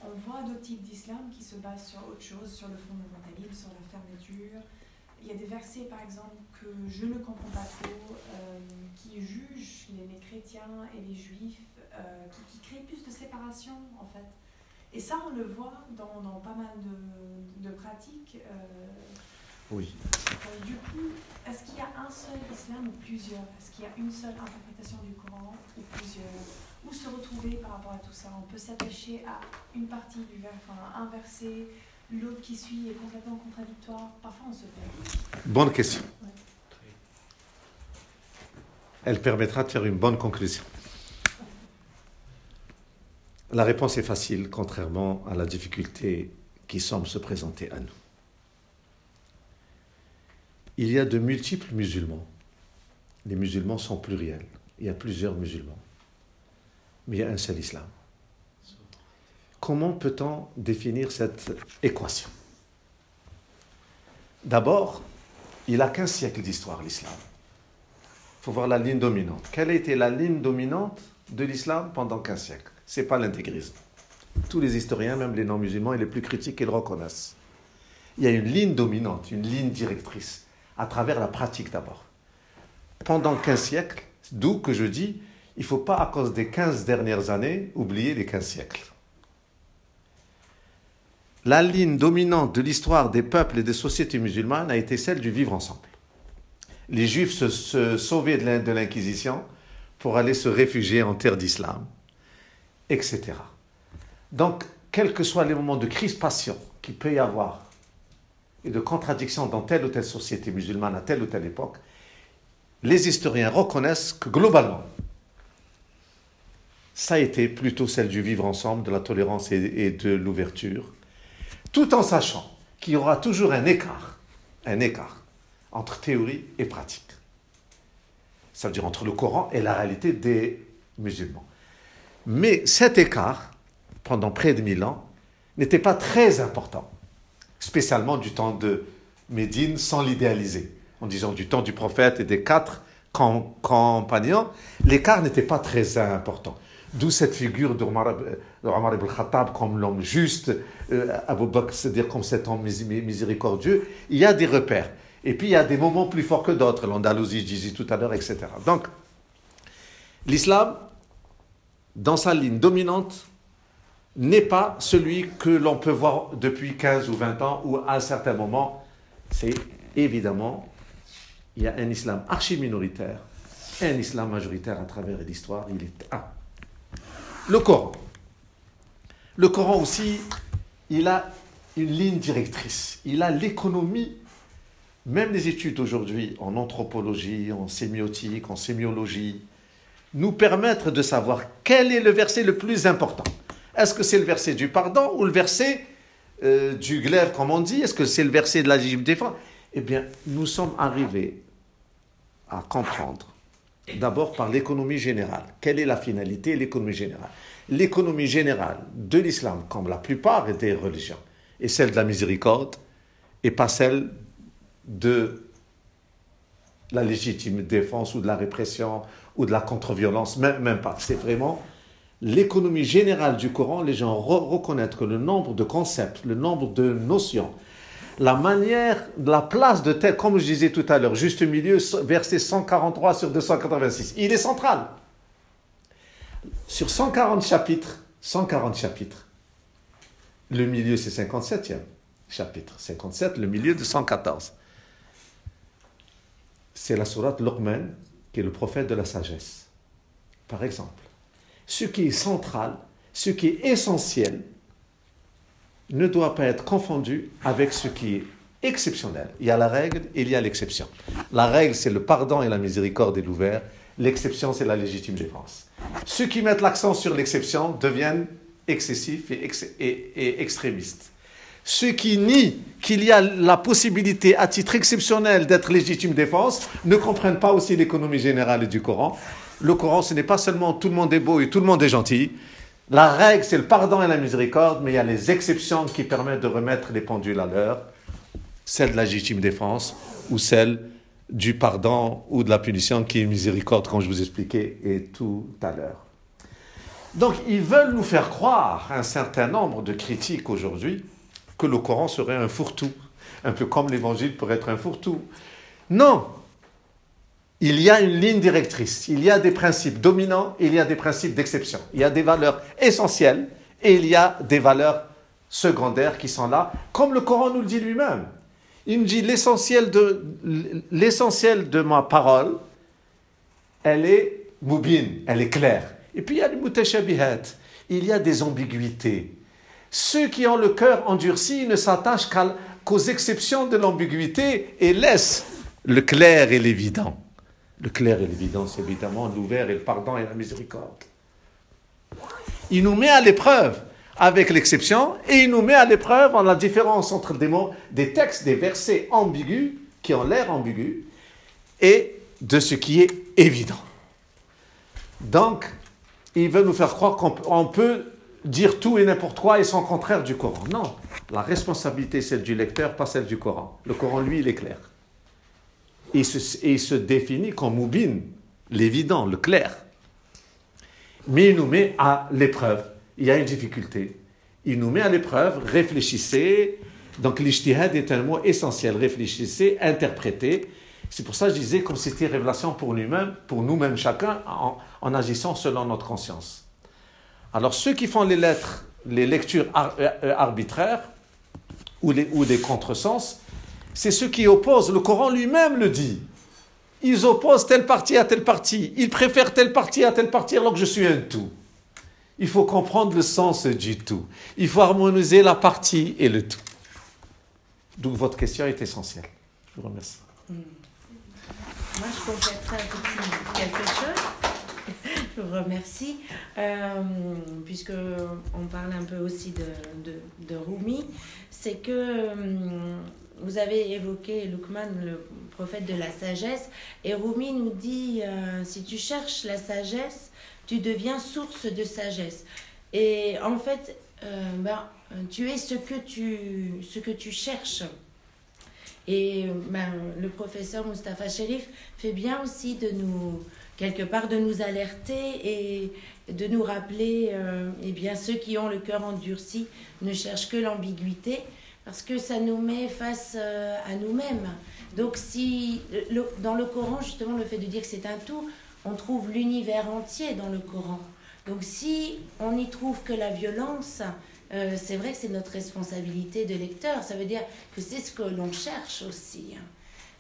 on voit d'autres types d'islam qui se basent sur autre chose, sur le fondamentalisme, sur la fermeture. Il y a des versets, par exemple, que je ne comprends pas trop, euh, qui jugent les, chrétiens et les juifs, euh, qui, créent plus de séparation, en fait. Et ça, on le voit dans, pas mal de, pratiques. euh, Oui. euh, du coup, est-ce qu'il y a un seul islam ou plusieurs? Est-ce qu'il y a une seule interprétation du Coran ou plusieurs? Où se retrouver par rapport à tout ça? On peut s'attacher à une partie du verset, enfin un verset, l'autre qui suit est complètement contradictoire. Parfois, on se perd. Bonne question. Elle permettra de faire une bonne conclusion. La réponse est facile, contrairement à la difficulté qui semble se présenter à nous. Il y a de multiples musulmans. Les musulmans sont pluriels. Il y a plusieurs musulmans. Mais il y a un seul islam. Comment peut-on définir cette équation? D'abord, il a qu'un siècle d'histoire, l'islam. Il faut voir la ligne dominante. Quelle a été la ligne dominante de l'islam pendant 15 siècles Ce n'est pas l'intégrisme. Tous les historiens, même les non-musulmans et les plus critiques, ils le reconnaissent. Il y a une ligne dominante, une ligne directrice, à travers la pratique d'abord. Pendant 15 siècles, d'où que je dis, il ne faut pas, à cause des 15 dernières années, oublier les 15 siècles. La ligne dominante de l'histoire des peuples et des sociétés musulmanes a été celle du vivre ensemble. Les juifs se, sauvaient de l'Inquisition pour aller se réfugier en terre d'islam, etc. Donc, quels que soient les moments de crispation qu'il peut y avoir et de contradiction dans telle ou telle société musulmane à telle ou telle époque, les historiens reconnaissent que globalement, ça a été plutôt celle du vivre ensemble, de la tolérance et, de l'ouverture, tout en sachant qu'il y aura toujours un écart, un écart entre théorie et pratique. Ça veut dire entre le Coran et la réalité des musulmans. Mais cet écart, pendant près de mille ans, n'était pas très important, spécialement du temps de Médine, sans l'idéaliser. En disant du temps du prophète et des quatre compagnons, l'écart n'était pas très important. D'où cette figure d'Omar ibn Khattab comme l'homme juste, euh, Abu Bakr, c'est-à-dire comme cet homme miséricordieux. Il y a des repères. Et puis il y a des moments plus forts que d'autres, l'Andalousie, je disais tout à l'heure, etc. Donc, l'islam, dans sa ligne dominante, n'est pas celui que l'on peut voir depuis 15 ou 20 ans, ou à un certain moment, c'est évidemment, il y a un islam archi-minoritaire, un islam majoritaire à travers l'histoire, il est un. Le Coran. Le Coran aussi, il a une ligne directrice. Il a l'économie. Même les études aujourd'hui en anthropologie, en sémiotique, en sémiologie, nous permettent de savoir quel est le verset le plus important. Est-ce que c'est le verset du pardon ou le verset euh, du glaive, comme on dit? Est-ce que c'est le verset de la légitime défense Eh bien, nous sommes arrivés à comprendre d'abord par l'économie générale. Quelle est la finalité de l'économie générale? L'économie générale de l'islam, comme la plupart des religions, est celle de la miséricorde et pas celle de la légitime défense ou de la répression ou de la contre-violence, même, même pas. C'est vraiment l'économie générale du Coran. Les gens reconnaissent que le nombre de concepts, le nombre de notions, la manière, la place de tel, comme je disais tout à l'heure, juste milieu, verset 143 sur 286, il est central. Sur 140 chapitres, 140 chapitres, le milieu c'est 57e chapitre, 57, le milieu de 114. C'est la sourate Luqman, qui est le prophète de la sagesse. Par exemple, ce qui est central, ce qui est essentiel, ne doit pas être confondu avec ce qui est exceptionnel. Il y a la règle et il y a l'exception. La règle, c'est le pardon et la miséricorde et l'ouvert. L'exception, c'est la légitime défense. Ceux qui mettent l'accent sur l'exception deviennent excessifs et, et, extrémistes. Ceux qui nient qu'il y a la possibilité à titre exceptionnel d'être légitime défense ne comprennent pas aussi l'économie générale du Coran. Le Coran, ce n'est pas seulement tout le monde est beau et tout le monde est gentil. La règle, c'est le pardon et la miséricorde, mais il y a les exceptions qui permettent de remettre les pendules à l'heure, celle de la légitime défense ou celle du pardon ou de la punition qui est miséricorde, comme je vous expliquais et tout à l'heure. Donc, ils veulent nous faire croire, un certain nombre de critiques aujourd'hui, que le Coran serait un fourre-tout, un peu comme l'Évangile pourrait être un fourre-tout. Non, il y a une ligne directrice, il y a des principes dominants, il y a des principes d'exception. Il y a des valeurs essentielles et il y a des valeurs secondaires qui sont là, comme le Coran nous le dit lui-même. Il nous dit l'essentiel de, de ma parole, elle est moubine, elle est claire. Et puis il y a les mutashabihat, il y a des ambiguïtés. Ceux qui ont le cœur endurci ne s'attachent qu'aux exceptions de l'ambiguïté et laissent le clair et l'évident. Le clair et l'évidence, évidemment, l'ouvert et le pardon et la miséricorde. Il nous met à l'épreuve avec l'exception et il nous met à l'épreuve en la différence entre des mots, des textes, des versets ambigus qui ont l'air ambigu et de ce qui est évident. Donc, il veut nous faire croire qu'on peut dire tout et n'importe quoi et son contraire du Coran. Non, la responsabilité, c'est celle du lecteur, pas celle du Coran. Le Coran, lui, il est clair. Et il se, définit comme moubine, l'évident, le clair. Mais il nous met à l'épreuve. Il y a une difficulté. Il nous met à l'épreuve, réfléchissez. Donc l'ijtihad est un mot essentiel. Réfléchissez, interprétez. C'est pour ça que je disais comme c'était révélation pour nous-mêmes, pour nous-mêmes chacun, en agissant selon notre conscience. Alors ceux qui font les lettres, les lectures euh, arbitraires ou des contresens, c'est ceux qui opposent. Le Coran lui-même le dit. Ils opposent telle partie à telle partie. Ils préfèrent telle partie à telle partie alors que je suis un tout. Il faut comprendre le sens du tout. Il faut harmoniser la partie et le tout. Donc votre question est essentielle. Je vous remercie. Hmm. Moi, je compléterai un petit quelque chose. Je vous remercie. Euh, puisque on parle un peu aussi de, de, Rumi, c'est que euh, vous avez évoqué Lukman, le prophète de la sagesse, et Rumi nous dit euh, si tu cherches la sagesse, tu deviens source de sagesse. Et en fait, ben, tu es ce que tu, ce que tu cherches. Et ben, le professeur Mustapha Sherif fait bien aussi de nous quelque part de nous alerter et de nous rappeler, euh, eh bien, ceux qui ont le cœur endurci ne cherchent que l'ambiguïté, parce que ça nous met face euh, à nous-mêmes. Donc, si dans le Coran, justement, le fait de dire que c'est un tout, on trouve l'univers entier dans le Coran. Donc, si on n'y trouve que la violence, euh, c'est vrai que c'est notre responsabilité de lecteur. Ça veut dire que c'est ce que l'on cherche aussi. Hein.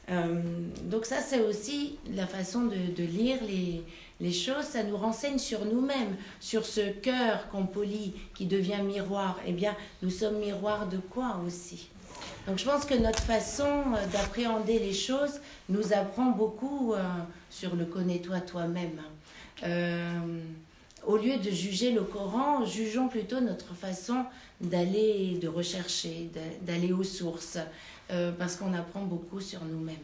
Euh, donc ça, c'est aussi la façon de, lire les, les, choses. Ça nous renseigne sur nous-mêmes, sur ce cœur qu'on polie, qui devient miroir. Eh bien, nous sommes miroir de quoi aussi? Donc je pense que notre façon euh, d'appréhender les choses nous apprend beaucoup euh, sur le connais-toi toi-même. au lieu de juger le Coran, jugeons plutôt notre façon d'aller, de rechercher, d'aller aux sources, euh, parce qu'on apprend beaucoup sur nous-mêmes.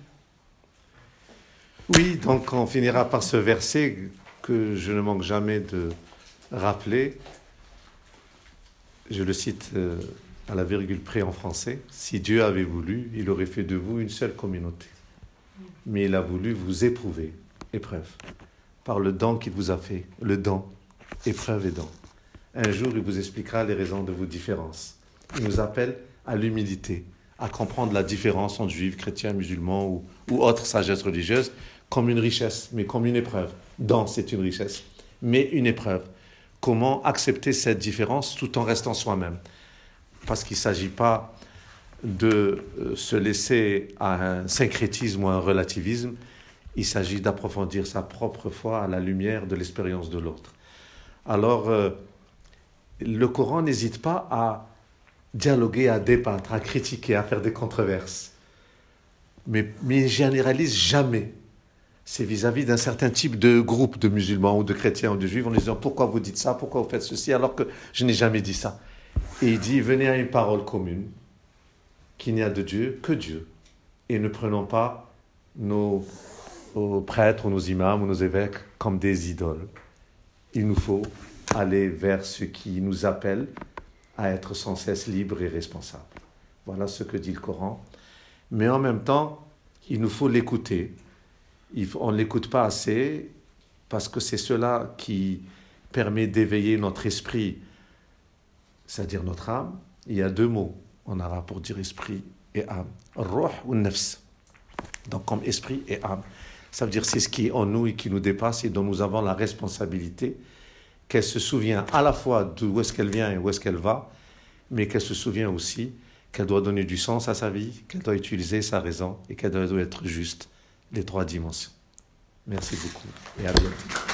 Oui, donc on finira par ce verset que je ne manque jamais de rappeler. Je le cite euh, à la virgule près en français. Si Dieu avait voulu, il aurait fait de vous une seule communauté. Mais il a voulu vous éprouver, épreuve, par le don qu'il vous a fait, le don, épreuve et don. Un jour, il vous expliquera les raisons de vos différences. Il nous appelle à l'humilité, à comprendre la différence entre juifs, chrétiens, musulmans ou, ou autres sagesses religieuses comme une richesse, mais comme une épreuve. Dans, c'est une richesse, mais une épreuve. Comment accepter cette différence tout en restant soi-même? Parce qu'il ne s'agit pas de euh, se laisser à un syncrétisme ou un relativisme, il s'agit d'approfondir sa propre foi à la lumière de l'expérience de l'autre. Alors, euh, le Coran n'hésite pas à dialoguer, à débattre, à critiquer, à faire des controverses. Mais, mais il généralise jamais. C'est vis-à-vis d'un certain type de groupe de musulmans ou de chrétiens ou de juifs en disant pourquoi vous dites ça, pourquoi vous faites ceci, alors que je n'ai jamais dit ça. Et il dit venez à une parole commune, qu'il n'y a de Dieu que Dieu. Et ne prenons pas nos, prêtres ou nos imams ou nos évêques comme des idoles. Il nous faut aller vers ce qui nous appelle à être sans cesse libre et responsable. Voilà ce que dit le Coran. Mais en même temps, il nous faut l'écouter. On ne l'écoute pas assez parce que c'est cela qui permet d'éveiller notre esprit, c'est-à-dire notre âme. Il y a deux mots en arabe pour dire esprit et âme. Roh ou nefs. Donc comme esprit et âme. Ça veut dire c'est ce qui est en nous et qui nous dépasse et dont nous avons la responsabilité qu'elle se souvient à la fois d'où est-ce qu'elle vient et où est-ce qu'elle va, mais qu'elle se souvient aussi qu'elle doit donner du sens à sa vie, qu'elle doit utiliser sa raison et qu'elle doit être juste, les trois dimensions. Merci beaucoup et à bientôt.